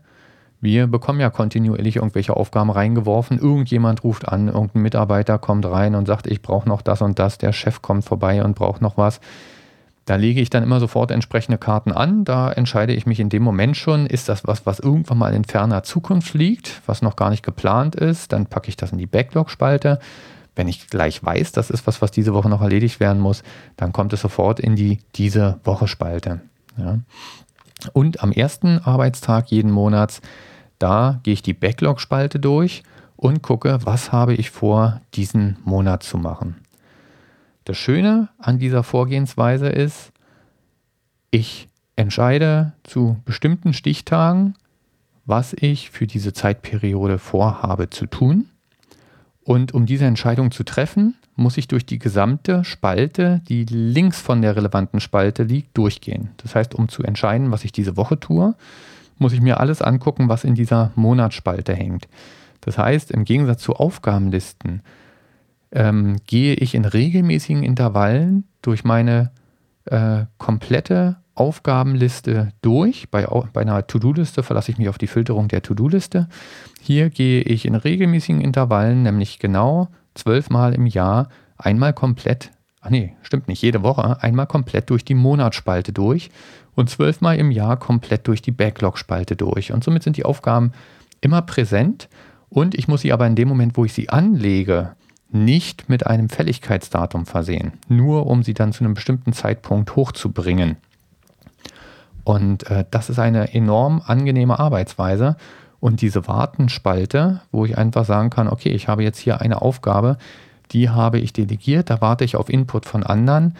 wir bekommen ja kontinuierlich irgendwelche Aufgaben reingeworfen. Irgendjemand ruft an, irgendein Mitarbeiter kommt rein und sagt, ich brauche noch das und das. Der Chef kommt vorbei und braucht noch was. Da lege ich dann immer sofort entsprechende Karten an. Da entscheide ich mich in dem Moment schon, ist das was, was irgendwann mal in ferner Zukunft liegt, was noch gar nicht geplant ist. Dann packe ich das in die Backlog-Spalte. Wenn ich gleich weiß, das ist was, was diese Woche noch erledigt werden muss, dann kommt es sofort in die diese Woche-Spalte. Ja. Und am ersten Arbeitstag jeden Monats, da gehe ich die Backlog-Spalte durch und gucke, was habe ich vor, diesen Monat zu machen. Das Schöne an dieser Vorgehensweise ist, ich entscheide zu bestimmten Stichtagen, was ich für diese Zeitperiode vorhabe zu tun. Und um diese Entscheidung zu treffen, muss ich durch die gesamte Spalte, die links von der relevanten Spalte liegt, durchgehen. Das heißt, um zu entscheiden, was ich diese Woche tue, muss ich mir alles angucken, was in dieser Monatsspalte hängt. Das heißt, im Gegensatz zu Aufgabenlisten ähm, gehe ich in regelmäßigen Intervallen durch meine äh, komplette Aufgabenliste durch. Bei, bei einer To-Do-Liste verlasse ich mich auf die Filterung der To-Do-Liste. Hier gehe ich in regelmäßigen Intervallen, nämlich genau zwölfmal im Jahr, einmal komplett, ach nee, stimmt nicht, jede Woche, einmal komplett durch die Monatsspalte durch und zwölfmal im Jahr komplett durch die Backlog-Spalte durch. Und somit sind die Aufgaben immer präsent und ich muss sie aber in dem Moment, wo ich sie anlege, nicht mit einem Fälligkeitsdatum versehen, nur um sie dann zu einem bestimmten Zeitpunkt hochzubringen. Und äh, das ist eine enorm angenehme Arbeitsweise. Und diese Wartenspalte, wo ich einfach sagen kann, okay, ich habe jetzt hier eine Aufgabe, die habe ich delegiert, da warte ich auf Input von anderen.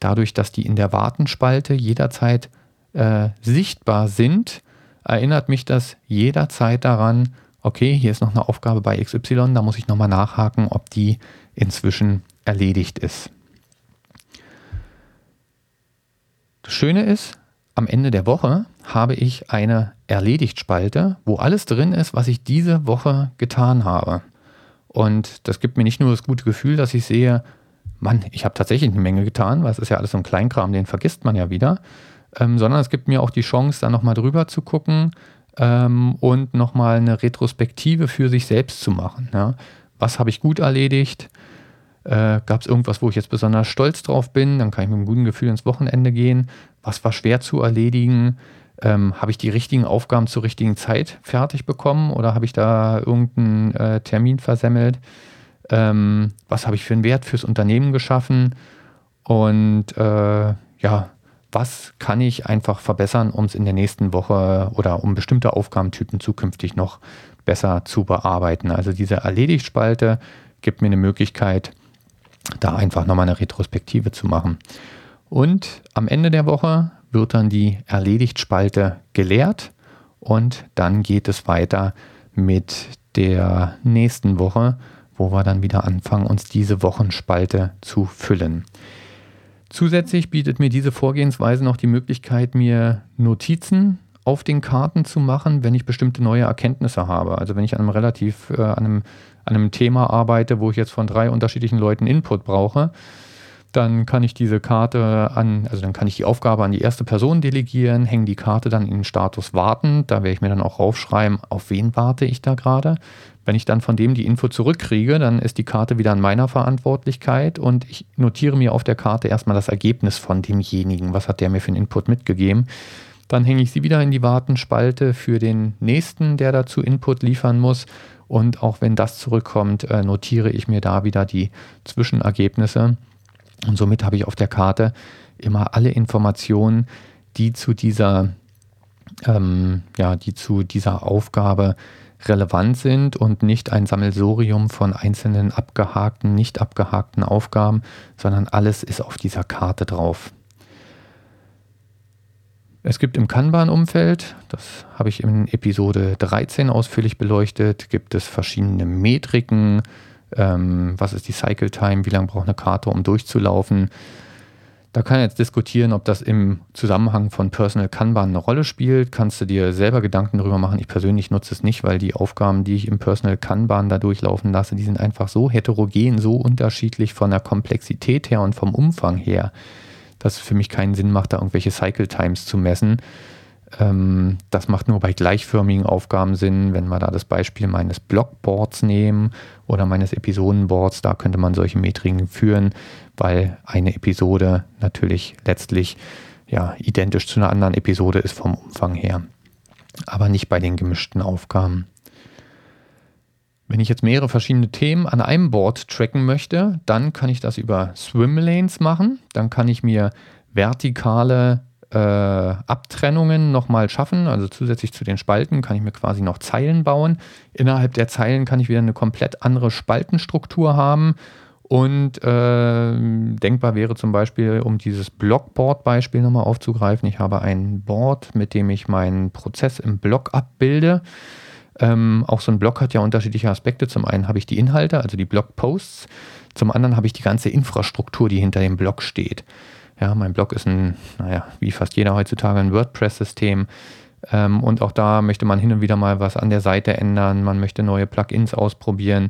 Dadurch, dass die in der Wartenspalte jederzeit äh, sichtbar sind, erinnert mich das jederzeit daran, okay, hier ist noch eine Aufgabe bei XY, da muss ich nochmal nachhaken, ob die inzwischen erledigt ist. Das Schöne ist, am Ende der Woche habe ich eine Erledigt-Spalte, wo alles drin ist, was ich diese Woche getan habe. Und das gibt mir nicht nur das gute Gefühl, dass ich sehe, Mann, ich habe tatsächlich eine Menge getan, weil es ist ja alles so ein Kleinkram, den vergisst man ja wieder, ähm, sondern es gibt mir auch die Chance, da nochmal drüber zu gucken, ähm, und nochmal eine Retrospektive für sich selbst zu machen. Ja. Was habe ich gut erledigt? Äh, Gab es irgendwas, wo ich jetzt besonders stolz drauf bin? Dann kann ich mit einem guten Gefühl ins Wochenende gehen. Was war schwer zu erledigen? Ähm, habe ich die richtigen Aufgaben zur richtigen Zeit fertig bekommen oder habe ich da irgendeinen äh, Termin versemmelt? Ähm, was habe ich für einen Wert fürs Unternehmen geschaffen? Und äh, ja, was kann ich einfach verbessern, um es in der nächsten Woche oder um bestimmte Aufgabentypen zukünftig noch besser zu bearbeiten. Also diese Erledigt-Spalte gibt mir eine Möglichkeit, da einfach nochmal eine Retrospektive zu machen. Und am Ende der Woche wird dann die Erledigt-Spalte geleert und dann geht es weiter mit der nächsten Woche, wo wir dann wieder anfangen, uns diese Wochenspalte zu füllen. Zusätzlich bietet mir diese Vorgehensweise noch die Möglichkeit, mir Notizen auf den Karten zu machen, wenn ich bestimmte neue Erkenntnisse habe. Also wenn ich an einem relativ, äh, an, einem, an einem Thema arbeite, wo ich jetzt von drei unterschiedlichen Leuten Input brauche, Dann kann ich diese Karte an, also dann kann ich die Aufgabe an die erste Person delegieren, hänge die Karte dann in den Status warten. Da werde ich mir dann auch raufschreiben, auf wen warte ich da gerade. Wenn ich dann von dem die Info zurückkriege, dann ist die Karte wieder an meiner Verantwortlichkeit und ich notiere mir auf der Karte erstmal das Ergebnis von demjenigen. Was hat der mir für einen Input mitgegeben? Dann hänge ich sie wieder in die Wartenspalte für den nächsten, der dazu Input liefern muss. Und auch wenn das zurückkommt, äh, notiere ich mir da wieder die Zwischenergebnisse. Und somit habe ich auf der Karte immer alle Informationen, die zu dieser, ähm, ja, die zu dieser Aufgabe relevant sind und nicht ein Sammelsurium von einzelnen abgehakten, nicht abgehakten Aufgaben, sondern alles ist auf dieser Karte drauf. Es gibt im Kanban-Umfeld, das habe ich in Episode 13 ausführlich beleuchtet, gibt es verschiedene Metriken, ähm, was ist die Cycle Time, wie lange braucht eine Karte, um durchzulaufen. Da kann jetzt diskutieren, ob das im Zusammenhang von Personal Kanban eine Rolle spielt. Kannst du dir selber Gedanken darüber machen. Ich persönlich nutze es nicht, weil die Aufgaben, die ich im Personal Kanban da durchlaufen lasse, die sind einfach so heterogen, so unterschiedlich von der Komplexität her und vom Umfang her, dass es für mich keinen Sinn macht, da irgendwelche Cycle Times zu messen. Ähm, das macht nur bei gleichförmigen Aufgaben Sinn, wenn wir da das Beispiel meines Blogboards nehmen oder meines Episodenboards, da könnte man solche Metriken führen, weil eine Episode natürlich letztlich ja, identisch zu einer anderen Episode ist vom Umfang her, aber nicht bei den gemischten Aufgaben. Wenn ich jetzt mehrere verschiedene Themen an einem Board tracken möchte, dann kann ich das über Swimlanes machen. Dann kann ich mir vertikale äh, Abtrennungen nochmal schaffen. Also zusätzlich zu den Spalten kann ich mir quasi noch Zeilen bauen. Innerhalb der Zeilen kann ich wieder eine komplett andere Spaltenstruktur haben. Und äh, denkbar wäre zum Beispiel, um dieses Blockboard-Beispiel nochmal aufzugreifen, ich habe ein Board, mit dem ich meinen Prozess im Block abbilde. Ähm, auch so ein Blog hat ja unterschiedliche Aspekte. Zum einen habe ich die Inhalte, also die Blogposts. Zum anderen habe ich die ganze Infrastruktur, die hinter dem Blog steht. Ja, mein Blog ist ein, naja, wie fast jeder heutzutage, ein WordPress-System. Ähm, und auch da möchte man hin und wieder mal was an der Seite ändern. Man möchte neue Plugins ausprobieren.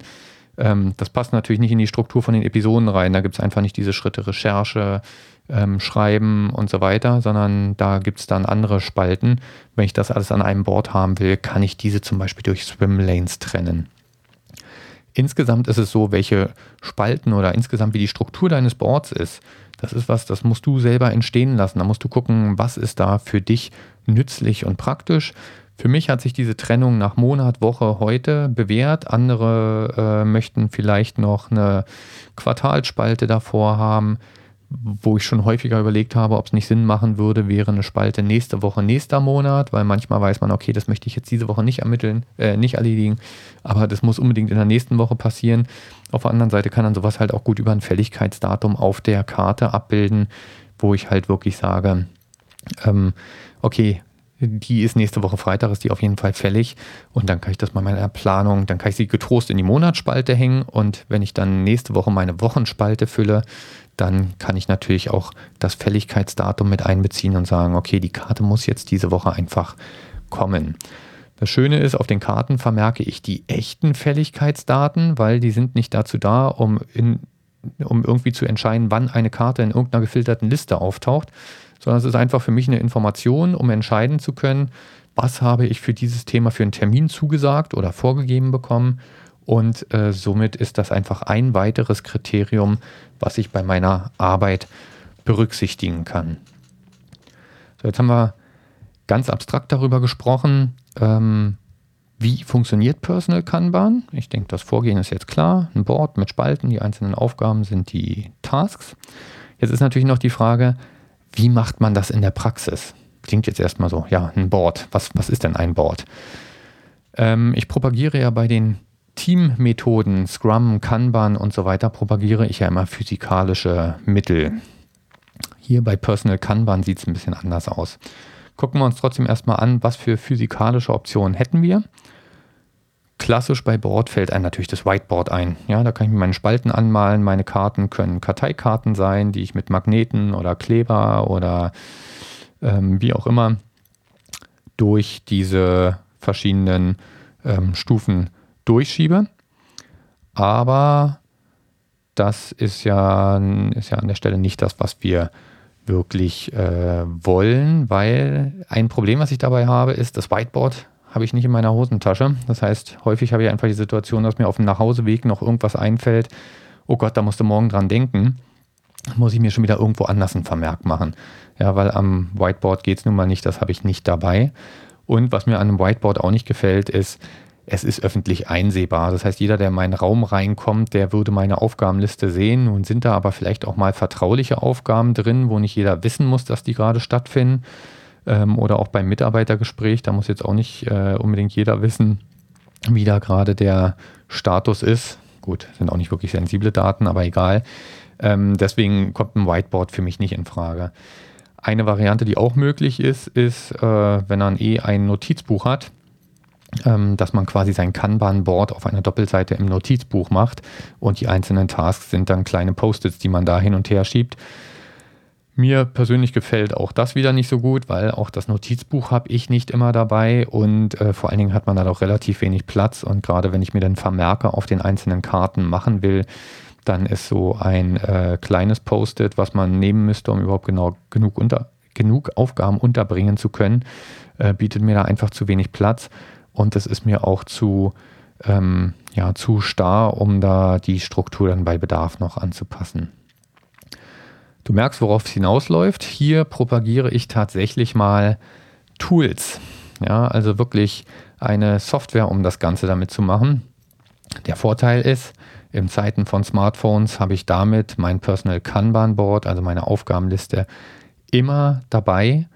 Ähm, das passt natürlich nicht in die Struktur von den Episoden rein. Da gibt es einfach nicht diese Schritte Recherche, ähm, Schreiben und so weiter, sondern da gibt es dann andere Spalten. Wenn ich das alles an einem Board haben will, kann ich diese zum Beispiel durch Swimlanes trennen. Insgesamt ist es so, welche Spalten oder insgesamt wie die Struktur deines Boards ist. Das ist was, das musst du selber entstehen lassen. Da musst du gucken, was ist da für dich nützlich und praktisch. Für mich hat sich diese Trennung nach Monat, Woche, heute bewährt. Andere äh, möchten vielleicht noch eine Quartalspalte davor haben wo ich schon häufiger überlegt habe, ob es nicht Sinn machen würde, wäre eine Spalte nächste Woche, nächster Monat, weil manchmal weiß man, okay, das möchte ich jetzt diese Woche nicht ermitteln, äh, nicht erledigen, aber das muss unbedingt in der nächsten Woche passieren. Auf der anderen Seite kann dann sowas halt auch gut über ein Fälligkeitsdatum auf der Karte abbilden, wo ich halt wirklich sage, ähm, okay, die ist nächste Woche Freitag, ist die auf jeden Fall fällig. Und dann kann ich das bei meiner Planung, dann kann ich sie getrost in die Monatsspalte hängen. Und wenn ich dann nächste Woche meine Wochenspalte fülle, dann kann ich natürlich auch das Fälligkeitsdatum mit einbeziehen und sagen, okay, die Karte muss jetzt diese Woche einfach kommen. Das Schöne ist, auf den Karten vermerke ich die echten Fälligkeitsdaten, weil die sind nicht dazu da, um, in, um irgendwie zu entscheiden, wann eine Karte in irgendeiner gefilterten Liste auftaucht, sondern es ist einfach für mich eine Information, um entscheiden zu können, was habe ich für dieses Thema für einen Termin zugesagt oder vorgegeben bekommen und äh, somit ist das einfach ein weiteres Kriterium, was ich bei meiner Arbeit berücksichtigen kann. So, jetzt haben wir ganz abstrakt darüber gesprochen, ähm, wie funktioniert Personal Kanban. Ich denke, das Vorgehen ist jetzt klar. Ein Board mit Spalten, die einzelnen Aufgaben sind die Tasks. Jetzt ist natürlich noch die Frage, wie macht man das in der Praxis? Klingt jetzt erstmal so, ja, ein Board. Was, was ist denn ein Board? Ähm, ich propagiere ja bei den Teammethoden, Scrum, Kanban und so weiter, propagiere ich ja immer physikalische Mittel. Hier bei Personal Kanban sieht es ein bisschen anders aus. Gucken wir uns trotzdem erstmal an, was für physikalische Optionen hätten wir. Klassisch bei Board fällt einem natürlich das Whiteboard ein. Ja, da kann ich mir meine Spalten anmalen. Meine Karten können Karteikarten sein, die ich mit Magneten oder Kleber oder ähm, wie auch immer durch diese verschiedenen ähm, Stufen durchschiebe. Aber das ist ja, ist ja an der Stelle nicht das, was wir wirklich äh, wollen, weil ein Problem, was ich dabei habe, ist, das Whiteboard habe ich nicht in meiner Hosentasche. Das heißt, häufig habe ich einfach die Situation, dass mir auf dem Nachhauseweg noch irgendwas einfällt. Oh Gott, da musst du morgen dran denken. Muss ich mir schon wieder irgendwo anders einen Vermerk machen. Ja, weil am Whiteboard geht es nun mal nicht, das habe ich nicht dabei. Und was mir an einem Whiteboard auch nicht gefällt, ist, es ist öffentlich einsehbar. Das heißt, jeder, der in meinen Raum reinkommt, der würde meine Aufgabenliste sehen. Nun sind da aber vielleicht auch mal vertrauliche Aufgaben drin, wo nicht jeder wissen muss, dass die gerade stattfinden. Ähm, oder auch beim Mitarbeitergespräch, da muss jetzt auch nicht äh, unbedingt jeder wissen, wie da gerade der Status ist. Gut, sind auch nicht wirklich sensible Daten, aber egal. Ähm, deswegen kommt ein Whiteboard für mich nicht in Frage. Eine Variante, die auch möglich ist, ist, äh, wenn man eh ein Notizbuch hat, dass man quasi sein Kanban-Board auf einer Doppelseite im Notizbuch macht und die einzelnen Tasks sind dann kleine Post-its, die man da hin und her schiebt. Mir persönlich gefällt auch das wieder nicht so gut, weil auch das Notizbuch habe ich nicht immer dabei und äh, vor allen Dingen hat man da doch relativ wenig Platz und gerade wenn ich mir dann Vermerke auf den einzelnen Karten machen will, dann ist so ein äh, kleines Post-it, was man nehmen müsste, um überhaupt genau genug, unter, genug Aufgaben unterbringen zu können, äh, bietet mir da einfach zu wenig Platz. Und es ist mir auch zu, ähm, ja, zu starr, um da die Struktur dann bei Bedarf noch anzupassen. Du merkst, worauf es hinausläuft. Hier propagiere ich tatsächlich mal Tools. Ja, also wirklich eine Software, um das Ganze damit zu machen. Der Vorteil ist, in Zeiten von Smartphones habe ich damit mein Personal Kanban Board, also meine Aufgabenliste, immer dabei.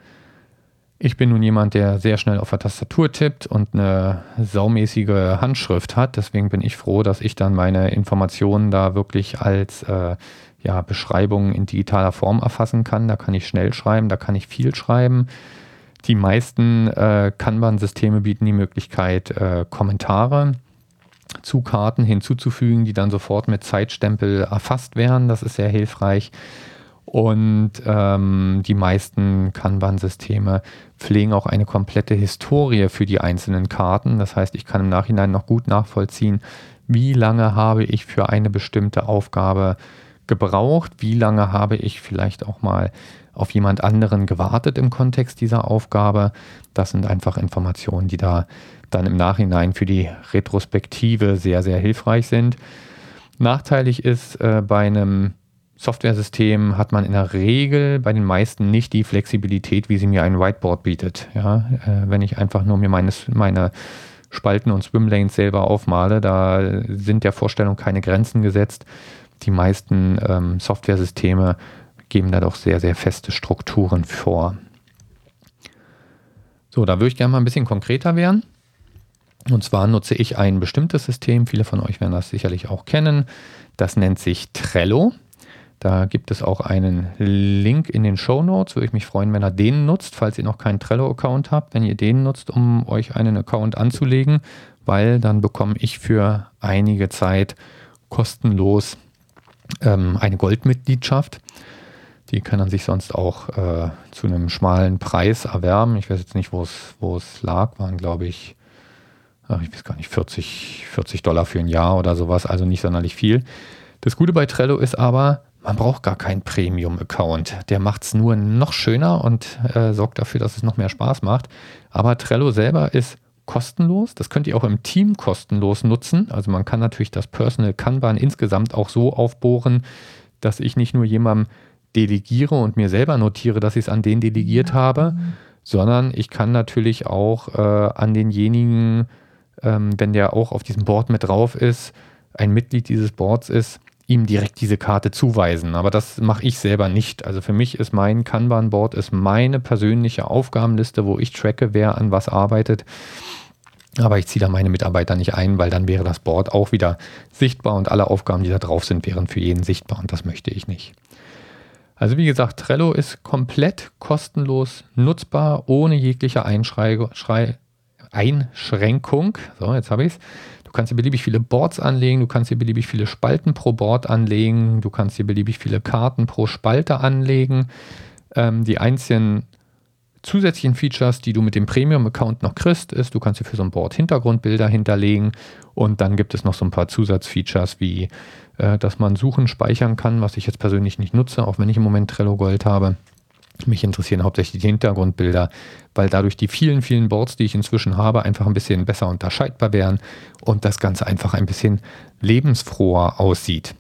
Ich bin nun jemand, der sehr schnell auf der Tastatur tippt und eine saumäßige Handschrift hat. Deswegen bin ich froh, dass ich dann meine Informationen da wirklich als äh, ja, Beschreibungen in digitaler Form erfassen kann. Da kann ich schnell schreiben, da kann ich viel schreiben. Die meisten äh, Kanban-Systeme bieten die Möglichkeit, äh, Kommentare zu Karten hinzuzufügen, die dann sofort mit Zeitstempel erfasst werden. Das ist sehr hilfreich. Und ähm, die meisten Kanban-Systeme pflegen auch eine komplette Historie für die einzelnen Karten. Das heißt, ich kann im Nachhinein noch gut nachvollziehen, wie lange habe ich für eine bestimmte Aufgabe gebraucht, wie lange habe ich vielleicht auch mal auf jemand anderen gewartet im Kontext dieser Aufgabe. Das sind einfach Informationen, die da dann im Nachhinein für die Retrospektive sehr, sehr hilfreich sind. Nachteilig ist, äh, bei einem Softwaresystem hat man in der Regel bei den meisten nicht die Flexibilität, wie sie mir ein Whiteboard bietet. Ja, äh, wenn ich einfach nur mir meine, meine Spalten und Swimlanes selber aufmale, da sind der Vorstellung keine Grenzen gesetzt. Die meisten ähm, Softwaresysteme geben da doch sehr, sehr feste Strukturen vor. So, da würde ich gerne mal ein bisschen konkreter werden. Und zwar nutze ich ein bestimmtes System, viele von euch werden das sicherlich auch kennen. Das nennt sich Trello. Da gibt es auch einen Link in den Show Notes. Würde ich mich freuen, wenn ihr den nutzt, falls ihr noch keinen Trello-Account habt, wenn ihr den nutzt, um euch einen Account anzulegen, weil dann bekomme ich für einige Zeit kostenlos ähm, eine Goldmitgliedschaft. Die kann man sich sonst auch äh, zu einem schmalen Preis erwerben. Ich weiß jetzt nicht, wo es lag, waren glaube ich ach, ich weiß gar nicht, 40, 40 Dollar für ein Jahr oder sowas, also nicht sonderlich viel. Das Gute bei Trello ist aber, man braucht gar keinen Premium-Account. Der macht es nur noch schöner und äh, sorgt dafür, dass es noch mehr Spaß macht. Aber Trello selber ist kostenlos. Das könnt ihr auch im Team kostenlos nutzen. Also man kann natürlich das Personal Kanban insgesamt auch so aufbohren, dass ich nicht nur jemandem delegiere und mir selber notiere, dass ich es an den delegiert habe, sondern ich kann natürlich auch äh, an denjenigen ähm, wenn der auch auf diesem Board mit drauf ist, ein Mitglied dieses Boards ist, ihm direkt diese Karte zuweisen. Aber das mache ich selber nicht. Also für mich ist mein Kanban-Board ist meine persönliche Aufgabenliste, wo ich tracke, wer an was arbeitet. Aber ich ziehe da meine Mitarbeiter nicht ein, weil dann wäre das Board auch wieder sichtbar und alle Aufgaben, die da drauf sind, wären für jeden sichtbar und das möchte ich nicht. Also wie gesagt, Trello ist komplett kostenlos nutzbar, ohne jegliche Einschrei Einschränkung. So, jetzt habe ich es. Du kannst hier beliebig viele Boards anlegen, du kannst hier beliebig viele Spalten pro Board anlegen, du kannst hier beliebig viele Karten pro Spalte anlegen. Ähm, die einzigen zusätzlichen Features, die du mit dem Premium-Account noch kriegst, ist, du kannst dir für so ein Board Hintergrundbilder hinterlegen und dann gibt es noch so ein paar Zusatzfeatures wie, äh, dass man Suchen speichern kann, was ich jetzt persönlich nicht nutze, auch wenn ich im Moment Trello Gold habe. Mich interessieren hauptsächlich die Hintergrundbilder, weil dadurch die vielen, vielen Boards, die ich inzwischen habe, einfach ein bisschen besser unterscheidbar wären und das Ganze einfach ein bisschen lebensfroher aussieht.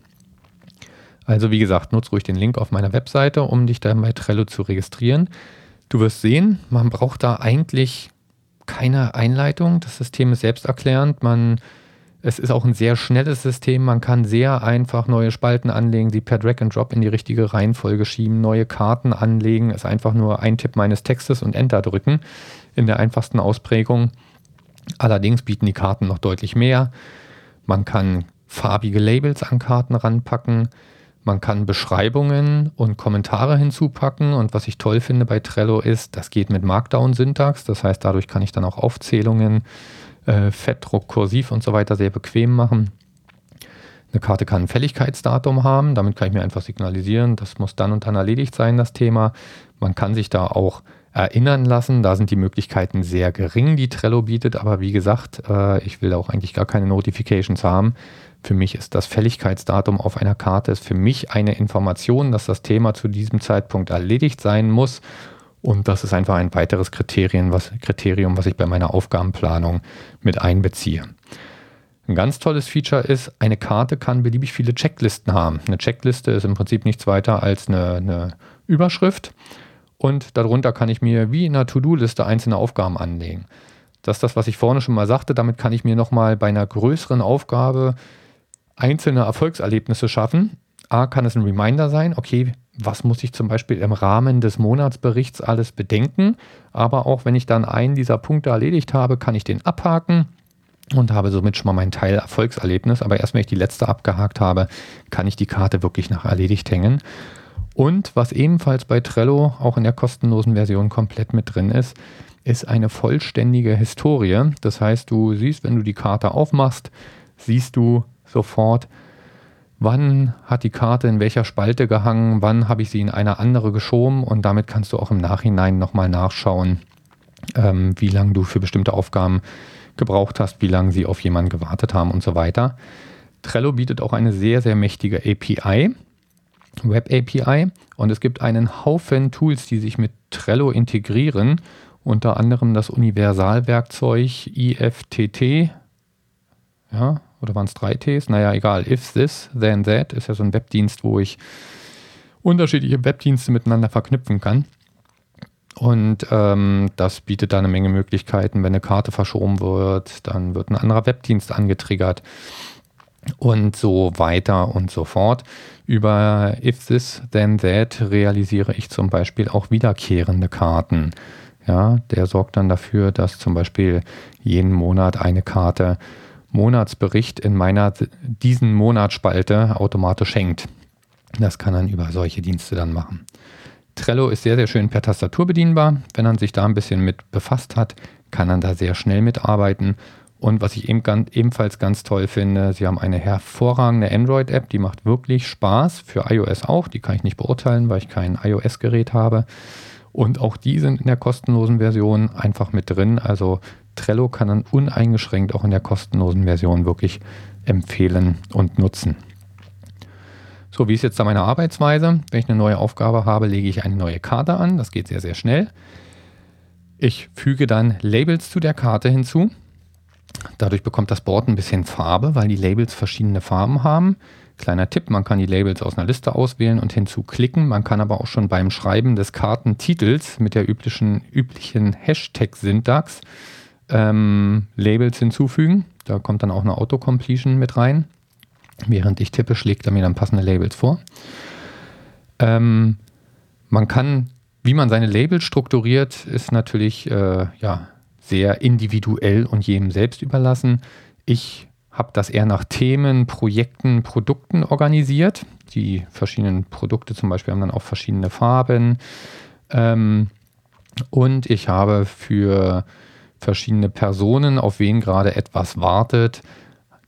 Also wie gesagt, nutze ruhig den Link auf meiner Webseite, um dich dann bei Trello zu registrieren. Du wirst sehen, man braucht da eigentlich keine Einleitung. Das System ist selbsterklärend. Man es ist auch ein sehr schnelles System. Man kann sehr einfach neue Spalten anlegen, sie per Drag and Drop in die richtige Reihenfolge schieben, neue Karten anlegen. Es ist einfach nur ein Tipp meines Textes und Enter drücken in der einfachsten Ausprägung. Allerdings bieten die Karten noch deutlich mehr. Man kann farbige Labels an Karten ranpacken. Man kann Beschreibungen und Kommentare hinzupacken. Und was ich toll finde bei Trello ist, das geht mit Markdown-Syntax. Das heißt, dadurch kann ich dann auch Aufzählungen äh, Fettdruck, Kursiv und so weiter sehr bequem machen. Eine Karte kann ein Fälligkeitsdatum haben, damit kann ich mir einfach signalisieren, das muss dann und dann erledigt sein, das Thema. Man kann sich da auch erinnern lassen, da sind die Möglichkeiten sehr gering, die Trello bietet, aber wie gesagt, äh, ich will auch eigentlich gar keine Notifications haben. Für mich ist das Fälligkeitsdatum auf einer Karte ist für mich eine Information, dass das Thema zu diesem Zeitpunkt erledigt sein muss und das ist einfach ein weiteres Kriterium was, Kriterium, was ich bei meiner Aufgabenplanung mit einbeziehe. Ein ganz tolles Feature ist, eine Karte kann beliebig viele Checklisten haben. Eine Checkliste ist im Prinzip nichts weiter als eine, eine Überschrift und darunter kann ich mir wie in einer To-Do-Liste einzelne Aufgaben anlegen. Das ist das, was ich vorne schon mal sagte. Damit kann ich mir nochmal bei einer größeren Aufgabe einzelne Erfolgserlebnisse schaffen. A, kann es ein Reminder sein, okay, was muss ich zum Beispiel im Rahmen des Monatsberichts alles bedenken. Aber auch wenn ich dann einen dieser Punkte erledigt habe, kann ich den abhaken und habe somit schon mal meinen Teil Erfolgserlebnis. Aber erst wenn ich die letzte abgehakt habe, kann ich die Karte wirklich nach erledigt hängen. Und was ebenfalls bei Trello auch in der kostenlosen Version komplett mit drin ist, ist eine vollständige Historie. Das heißt, du siehst, wenn du die Karte aufmachst, siehst du sofort, wann hat die Karte in welcher Spalte gehangen, wann habe ich sie in eine andere geschoben? Und damit kannst du auch im Nachhinein nochmal nachschauen, ähm, wie lange du für bestimmte Aufgaben gebraucht hast, wie lange sie auf jemanden gewartet haben und so weiter. Trello bietet auch eine sehr, sehr mächtige API, Web API und es gibt einen Haufen Tools, die sich mit Trello integrieren, unter anderem das Universalwerkzeug IFTT, ja, oder waren es drei Ts? Naja, egal. If this, then that ist ja so ein Webdienst, wo ich unterschiedliche Webdienste miteinander verknüpfen kann. Und ähm, das bietet da eine Menge Möglichkeiten. Wenn eine Karte verschoben wird, dann wird ein anderer Webdienst angetriggert und so weiter und so fort. Über If This Then That realisiere ich zum Beispiel auch wiederkehrende Karten. Ja, der sorgt dann dafür, dass zum Beispiel jeden Monat eine Karte Monatsbericht in meiner diesen Monatsspalte automatisch hängt. Das kann man über solche Dienste dann machen. Trello ist sehr, sehr schön per Tastatur bedienbar. Wenn man sich da ein bisschen mit befasst hat, kann man da sehr schnell mitarbeiten. Und was ich eben ganz, ebenfalls ganz toll finde, sie haben eine hervorragende Android-App, die macht wirklich Spaß, für iOS auch. Die kann ich nicht beurteilen, weil ich kein iOS-Gerät habe. Und auch die sind in der kostenlosen Version einfach mit drin. Also Trello kann man uneingeschränkt auch in der kostenlosen Version wirklich empfehlen und nutzen. So, wie ist jetzt da meine Arbeitsweise? Wenn ich eine neue Aufgabe habe, lege ich eine neue Karte an. Das geht sehr, sehr schnell. Ich füge dann Labels zu der Karte hinzu. Dadurch bekommt das Board ein bisschen Farbe, weil die Labels verschiedene Farben haben. Kleiner Tipp, man kann die Labels aus einer Liste auswählen und hinzuklicken. Man kann aber auch schon beim Schreiben des Kartentitels mit der üblichen, üblichen Hashtag-Syntax ähm, Labels hinzufügen. Da kommt dann auch eine Autocompletion mit rein. Während ich tippe, schlägt er mir dann passende Labels vor. Ähm, man kann, wie man seine Labels strukturiert, ist natürlich äh, ja, sehr individuell und jedem selbst überlassen. Ich habe das eher nach Themen, Projekten, Produkten organisiert. Die verschiedenen Produkte zum Beispiel haben dann auch verschiedene Farben. Ähm, und ich habe für verschiedene Personen, auf wen gerade etwas wartet.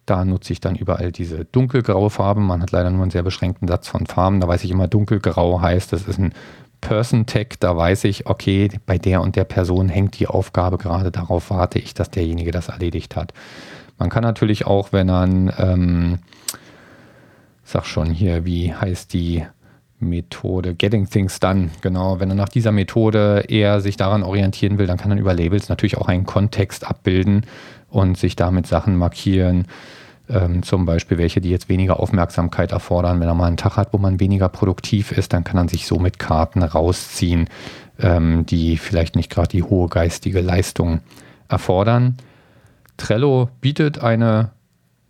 Da nutze ich dann überall diese dunkelgraue Farbe. Man hat leider nur einen sehr beschränkten Satz von Farben. Da weiß ich immer, dunkelgrau heißt, das ist ein Person-Tag, da weiß ich, okay, bei der und der Person hängt die Aufgabe gerade, darauf warte ich, dass derjenige das erledigt hat. Man kann natürlich auch, wenn man, ähm, sag schon hier, wie heißt die Methode, Getting Things Done, genau, wenn er nach dieser Methode eher sich daran orientieren will, dann kann er über Labels natürlich auch einen Kontext abbilden und sich damit Sachen markieren, ähm, zum Beispiel welche, die jetzt weniger Aufmerksamkeit erfordern. Wenn er mal einen Tag hat, wo man weniger produktiv ist, dann kann er sich so mit Karten rausziehen, ähm, die vielleicht nicht gerade die hohe geistige Leistung erfordern. Trello bietet eine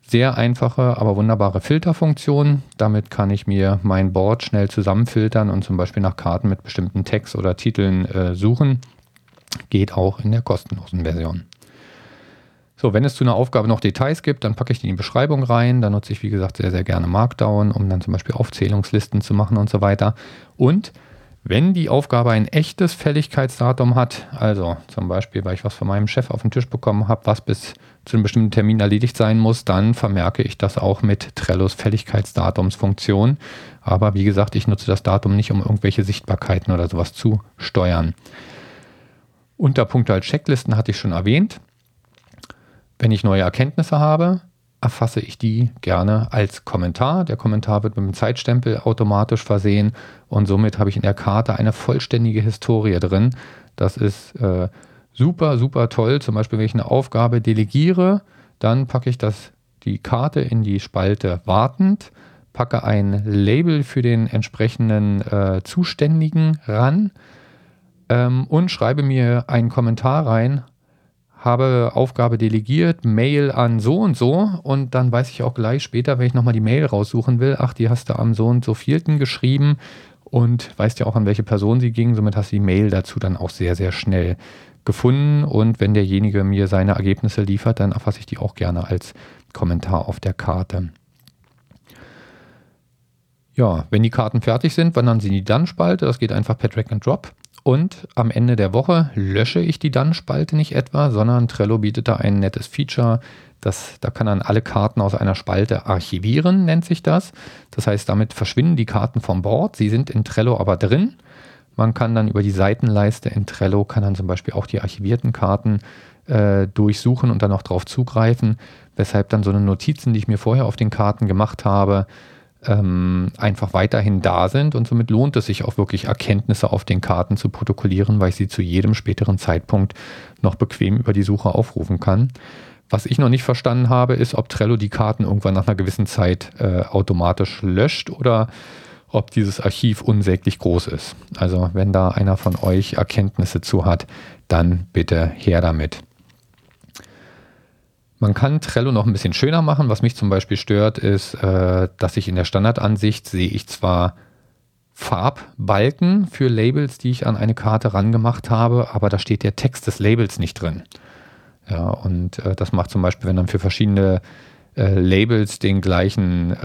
sehr einfache, aber wunderbare Filterfunktion. Damit kann ich mir mein Board schnell zusammenfiltern und zum Beispiel nach Karten mit bestimmten Tags oder Titeln äh, suchen. Geht auch in der kostenlosen Version. So, wenn es zu einer Aufgabe noch Details gibt, dann packe ich die in die Beschreibung rein. Da nutze ich, wie gesagt, sehr, sehr gerne Markdown, um dann zum Beispiel Aufzählungslisten zu machen und so weiter. Und wenn die Aufgabe ein echtes Fälligkeitsdatum hat, also zum Beispiel, weil ich was von meinem Chef auf den Tisch bekommen habe, was bis zu einem bestimmten Termin erledigt sein muss, dann vermerke ich das auch mit Trellos Fälligkeitsdatumsfunktion. Aber wie gesagt, ich nutze das Datum nicht, um irgendwelche Sichtbarkeiten oder sowas zu steuern. Unterpunkte als Checklisten hatte ich schon erwähnt. Wenn ich neue Erkenntnisse habe, erfasse ich die gerne als Kommentar. Der Kommentar wird mit einem Zeitstempel automatisch versehen und somit habe ich in der Karte eine vollständige Historie drin. Das ist äh, super, super toll. Zum Beispiel, wenn ich eine Aufgabe delegiere, dann packe ich das, die Karte in die Spalte wartend, packe ein Label für den entsprechenden äh, Zuständigen ran ähm, und schreibe mir einen Kommentar rein, habe Aufgabe delegiert, Mail an so und so und dann weiß ich auch gleich später, wenn ich nochmal die Mail raussuchen will, ach, die hast du am so und so vierten geschrieben und weißt ja auch, an welche Person sie ging. Somit hast du die Mail dazu dann auch sehr, sehr schnell gefunden und wenn derjenige mir seine Ergebnisse liefert, dann erfasse ich die auch gerne als Kommentar auf der Karte. Ja, wenn die Karten fertig sind, wandern sie in die Dann-Spalte. Das geht einfach per Drag and Drop. Und am Ende der Woche lösche ich die Dann-Spalte nicht etwa, sondern Trello bietet da ein nettes Feature. Das, da kann dann alle Karten aus einer Spalte archivieren, nennt sich das. Das heißt, damit verschwinden die Karten vom Board. Sie sind in Trello aber drin. Man kann dann über die Seitenleiste in Trello, kann dann zum Beispiel auch die archivierten Karten äh, durchsuchen und dann auch darauf zugreifen, weshalb dann so eine Notizen, die ich mir vorher auf den Karten gemacht habe, ähm, einfach weiterhin da sind und somit lohnt es sich auch wirklich Erkenntnisse auf den Karten zu protokollieren, weil ich sie zu jedem späteren Zeitpunkt noch bequem über die Suche aufrufen kann. Was ich noch nicht verstanden habe, ist, ob Trello die Karten irgendwann nach einer gewissen Zeit äh, automatisch löscht oder ob dieses Archiv unsäglich groß ist. Also wenn da einer von euch Erkenntnisse zu hat, dann bitte her damit. Man kann Trello noch ein bisschen schöner machen. Was mich zum Beispiel stört, ist, äh, dass ich in der Standardansicht sehe ich zwar Farbbalken für Labels, die ich an eine Karte rangemacht habe, aber da steht der Text des Labels nicht drin. Ja, und äh, das macht zum Beispiel, wenn dann für verschiedene äh, Labels den gleichen,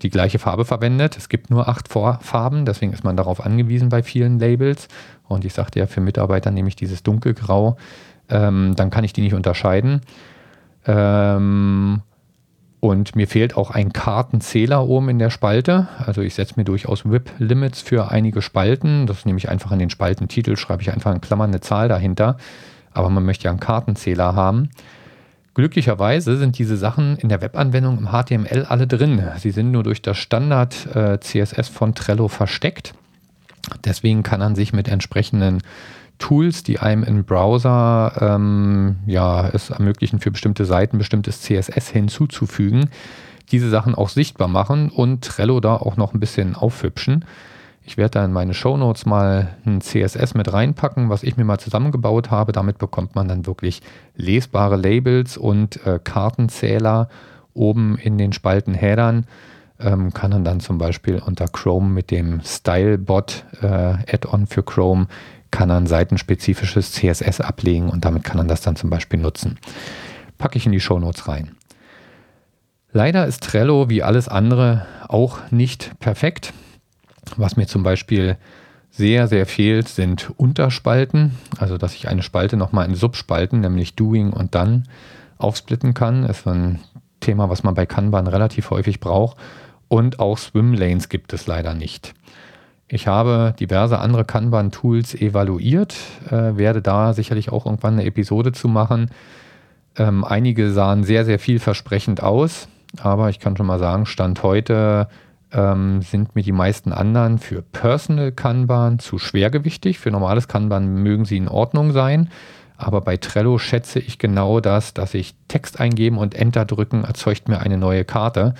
die gleiche Farbe verwendet. Es gibt nur acht Farben, deswegen ist man darauf angewiesen bei vielen Labels. Und ich sagte ja, für Mitarbeiter nehme ich dieses dunkelgrau, ähm, dann kann ich die nicht unterscheiden. Ähm, und mir fehlt auch ein Kartenzähler oben in der Spalte. Also ich setze mir durchaus WIP-Limits für einige Spalten. Das nehme ich einfach an den Spaltentitel, schreibe ich einfach in Klammern eine Zahl dahinter. Aber man möchte ja einen Kartenzähler haben. Glücklicherweise sind diese Sachen in der Webanwendung im HTML alle drin. Sie sind nur durch das Standard äh, CSS von Trello versteckt. Deswegen kann man sich mit entsprechenden Tools, die einem im Browser ähm, ja, es ermöglichen, für bestimmte Seiten bestimmtes CSS hinzuzufügen, diese Sachen auch sichtbar machen und Trello da auch noch ein bisschen aufhübschen. Ich werde da in meine Show Notes mal ein CSS mit reinpacken, was ich mir mal zusammengebaut habe. Damit bekommt man dann wirklich lesbare Labels und äh, Kartenzähler oben in den Spaltenheadern. Ähm, kann man dann zum Beispiel unter Chrome mit dem Stylebot äh, Add-on für Chrome kann er ein seitenspezifisches CSS ablegen und damit kann man das dann zum Beispiel nutzen. Packe ich in die Shownotes rein. Leider ist Trello wie alles andere auch nicht perfekt. Was mir zum Beispiel sehr, sehr fehlt, sind Unterspalten. Also, dass ich eine Spalte nochmal in Subspalten, nämlich Doing und Done, aufsplitten kann. Das ist ein Thema, was man bei Kanban relativ häufig braucht. Und auch Swimlanes gibt es leider nicht. Ich habe diverse andere Kanban-Tools evaluiert, äh, werde da sicherlich auch irgendwann eine Episode zu machen. Ähm, einige sahen sehr, sehr vielversprechend aus, aber ich kann schon mal sagen, Stand heute ähm, sind mir die meisten anderen für Personal Kanban zu schwergewichtig. Für normales Kanban mögen sie in Ordnung sein. Aber bei Trello schätze ich genau das, dass ich Text eingeben und Enter drücken erzeugt mir eine neue Karte.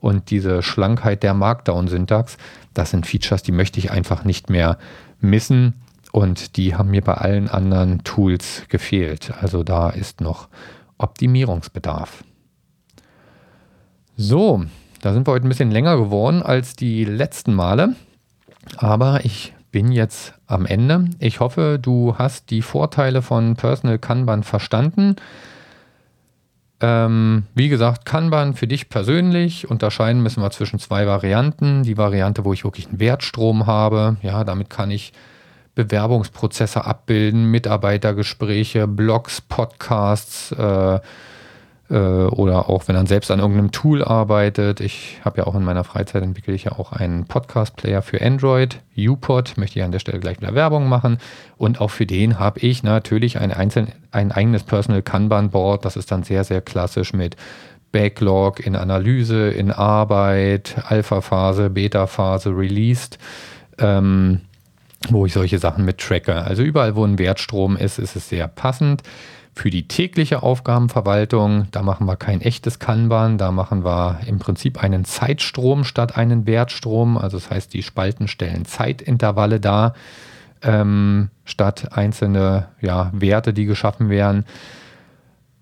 Und diese Schlankheit der Markdown-Syntax, das sind Features, die möchte ich einfach nicht mehr missen. Und die haben mir bei allen anderen Tools gefehlt. Also da ist noch Optimierungsbedarf. So, da sind wir heute ein bisschen länger geworden als die letzten Male. Aber ich bin jetzt am Ende. Ich hoffe, du hast die Vorteile von Personal Kanban verstanden. Ähm, wie gesagt, Kanban für dich persönlich. Unterscheiden müssen wir zwischen zwei Varianten. Die Variante, wo ich wirklich einen Wertstrom habe. Ja, damit kann ich Bewerbungsprozesse abbilden, Mitarbeitergespräche, Blogs, Podcasts, äh, äh, oder auch wenn er selbst an irgendeinem Tool arbeitet. Ich habe ja auch in meiner Freizeit entwickle ich ja auch einen Podcast-Player für Android, UPod, möchte ich an der Stelle gleich wieder Werbung machen. Und auch für den habe ich natürlich ein, einzeln, ein eigenes Personal Kanban-Board. Das ist dann sehr, sehr klassisch mit Backlog in Analyse, in Arbeit, Alpha-Phase, Beta-Phase, Released. Ähm, wo ich solche Sachen mit tracke. Also überall, wo ein Wertstrom ist, ist es sehr passend. Für die tägliche Aufgabenverwaltung, da machen wir kein echtes Kanban, da machen wir im Prinzip einen Zeitstrom statt einen Wertstrom. Also das heißt, die Spalten stellen Zeitintervalle dar, ähm, statt einzelne ja, Werte, die geschaffen werden.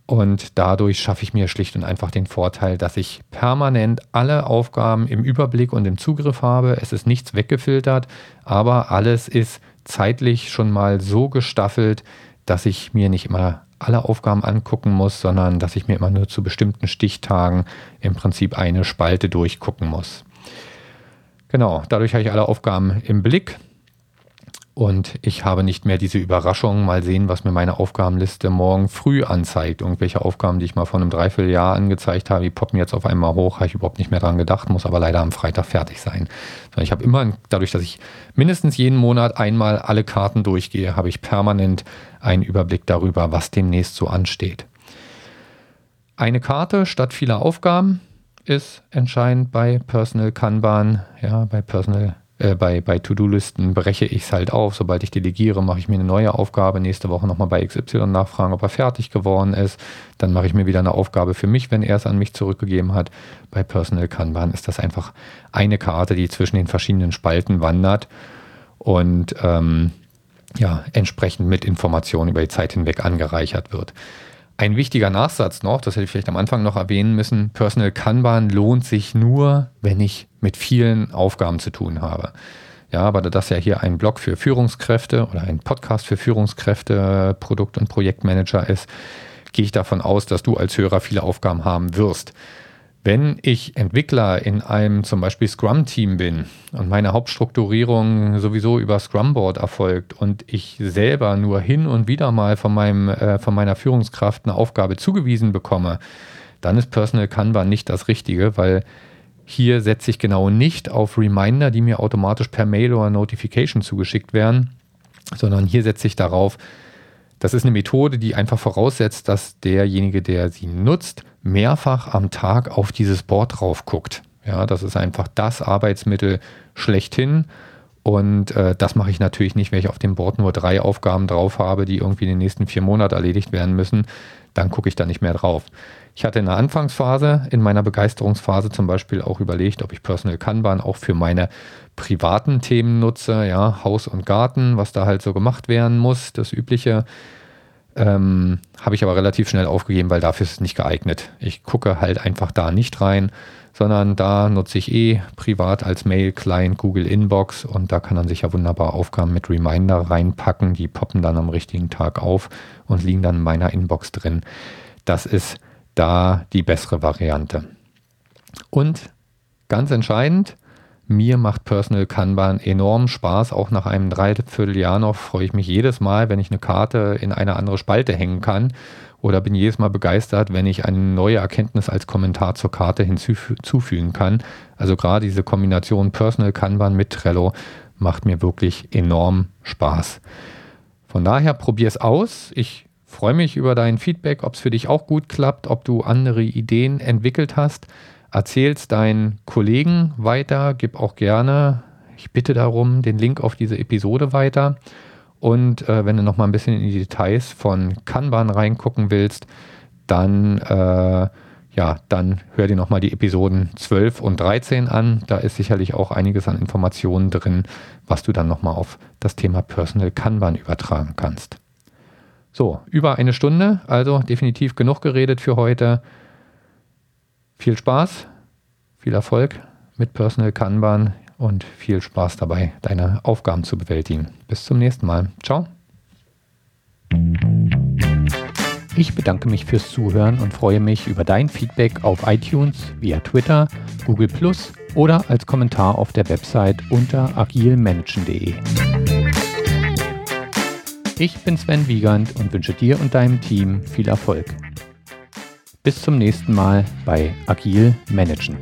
Und dadurch schaffe ich mir schlicht und einfach den Vorteil, dass ich permanent alle Aufgaben im Überblick und im Zugriff habe. Es ist nichts weggefiltert, aber alles ist zeitlich schon mal so gestaffelt, dass ich mir nicht immer alle Aufgaben angucken muss, sondern dass ich mir immer nur zu bestimmten Stichtagen im Prinzip eine Spalte durchgucken muss. Genau, dadurch habe ich alle Aufgaben im Blick und ich habe nicht mehr diese Überraschung, mal sehen, was mir meine Aufgabenliste morgen früh anzeigt. Irgendwelche Aufgaben, die ich mal vor einem Dreivierteljahr angezeigt habe, die poppen jetzt auf einmal hoch, habe ich überhaupt nicht mehr dran gedacht, muss aber leider am Freitag fertig sein. Ich habe immer, dadurch, dass ich mindestens jeden Monat einmal alle Karten durchgehe, habe ich permanent einen Überblick darüber, was demnächst so ansteht. Eine Karte statt vieler Aufgaben ist entscheidend bei Personal Kanban, ja, bei Personal äh, bei, bei To-Do-Listen breche ich es halt auf. Sobald ich delegiere, mache ich mir eine neue Aufgabe. Nächste Woche nochmal bei XY nachfragen, ob er fertig geworden ist. Dann mache ich mir wieder eine Aufgabe für mich, wenn er es an mich zurückgegeben hat. Bei Personal Kanban ist das einfach eine Karte, die zwischen den verschiedenen Spalten wandert und ähm, ja, entsprechend mit Informationen über die Zeit hinweg angereichert wird. Ein wichtiger Nachsatz noch, das hätte ich vielleicht am Anfang noch erwähnen müssen, Personal Kanban lohnt sich nur, wenn ich mit vielen Aufgaben zu tun habe. Ja, aber da das ja hier ein Blog für Führungskräfte oder ein Podcast für Führungskräfte, Produkt- und Projektmanager ist, gehe ich davon aus, dass du als Hörer viele Aufgaben haben wirst. Wenn ich Entwickler in einem zum Beispiel Scrum-Team bin und meine Hauptstrukturierung sowieso über Scrum-Board erfolgt und ich selber nur hin und wieder mal von, meinem, äh, von meiner Führungskraft eine Aufgabe zugewiesen bekomme, dann ist Personal Kanban nicht das Richtige, weil hier setze ich genau nicht auf Reminder, die mir automatisch per Mail oder Notification zugeschickt werden, sondern hier setze ich darauf, das ist eine Methode, die einfach voraussetzt, dass derjenige, der sie nutzt, mehrfach am Tag auf dieses Board drauf guckt. Ja, das ist einfach das Arbeitsmittel schlechthin. Und äh, das mache ich natürlich nicht, wenn ich auf dem Board nur drei Aufgaben drauf habe, die irgendwie in den nächsten vier Monaten erledigt werden müssen. Dann gucke ich da nicht mehr drauf. Ich hatte in der Anfangsphase, in meiner Begeisterungsphase zum Beispiel auch überlegt, ob ich Personal Kanban auch für meine privaten Themen nutze, ja, Haus und Garten, was da halt so gemacht werden muss, das übliche. Ähm, Habe ich aber relativ schnell aufgegeben, weil dafür ist es nicht geeignet. Ich gucke halt einfach da nicht rein, sondern da nutze ich eh privat als Mail-Client Google Inbox und da kann man sich ja wunderbar Aufgaben mit Reminder reinpacken. Die poppen dann am richtigen Tag auf und liegen dann in meiner Inbox drin. Das ist da die bessere Variante. Und ganz entscheidend, mir macht Personal Kanban enorm Spaß. Auch nach einem Dreivierteljahr noch freue ich mich jedes Mal, wenn ich eine Karte in eine andere Spalte hängen kann. Oder bin jedes Mal begeistert, wenn ich eine neue Erkenntnis als Kommentar zur Karte hinzufügen kann. Also gerade diese Kombination Personal Kanban mit Trello macht mir wirklich enorm Spaß. Von daher probier es aus. Ich freue mich über dein Feedback, ob es für dich auch gut klappt, ob du andere Ideen entwickelt hast. Erzähl es deinen Kollegen weiter, gib auch gerne, ich bitte darum, den Link auf diese Episode weiter. Und äh, wenn du noch mal ein bisschen in die Details von Kanban reingucken willst, dann, äh, ja, dann hör dir noch mal die Episoden 12 und 13 an. Da ist sicherlich auch einiges an Informationen drin, was du dann noch mal auf das Thema Personal Kanban übertragen kannst. So, über eine Stunde, also definitiv genug geredet für heute. Viel Spaß, viel Erfolg mit Personal Kanban und viel Spaß dabei, deine Aufgaben zu bewältigen. Bis zum nächsten Mal. Ciao. Ich bedanke mich fürs Zuhören und freue mich über dein Feedback auf iTunes, via Twitter, Google Plus oder als Kommentar auf der Website unter agilmanagen.de. Ich bin Sven Wiegand und wünsche dir und deinem Team viel Erfolg. Bis zum nächsten Mal bei Agil Managen.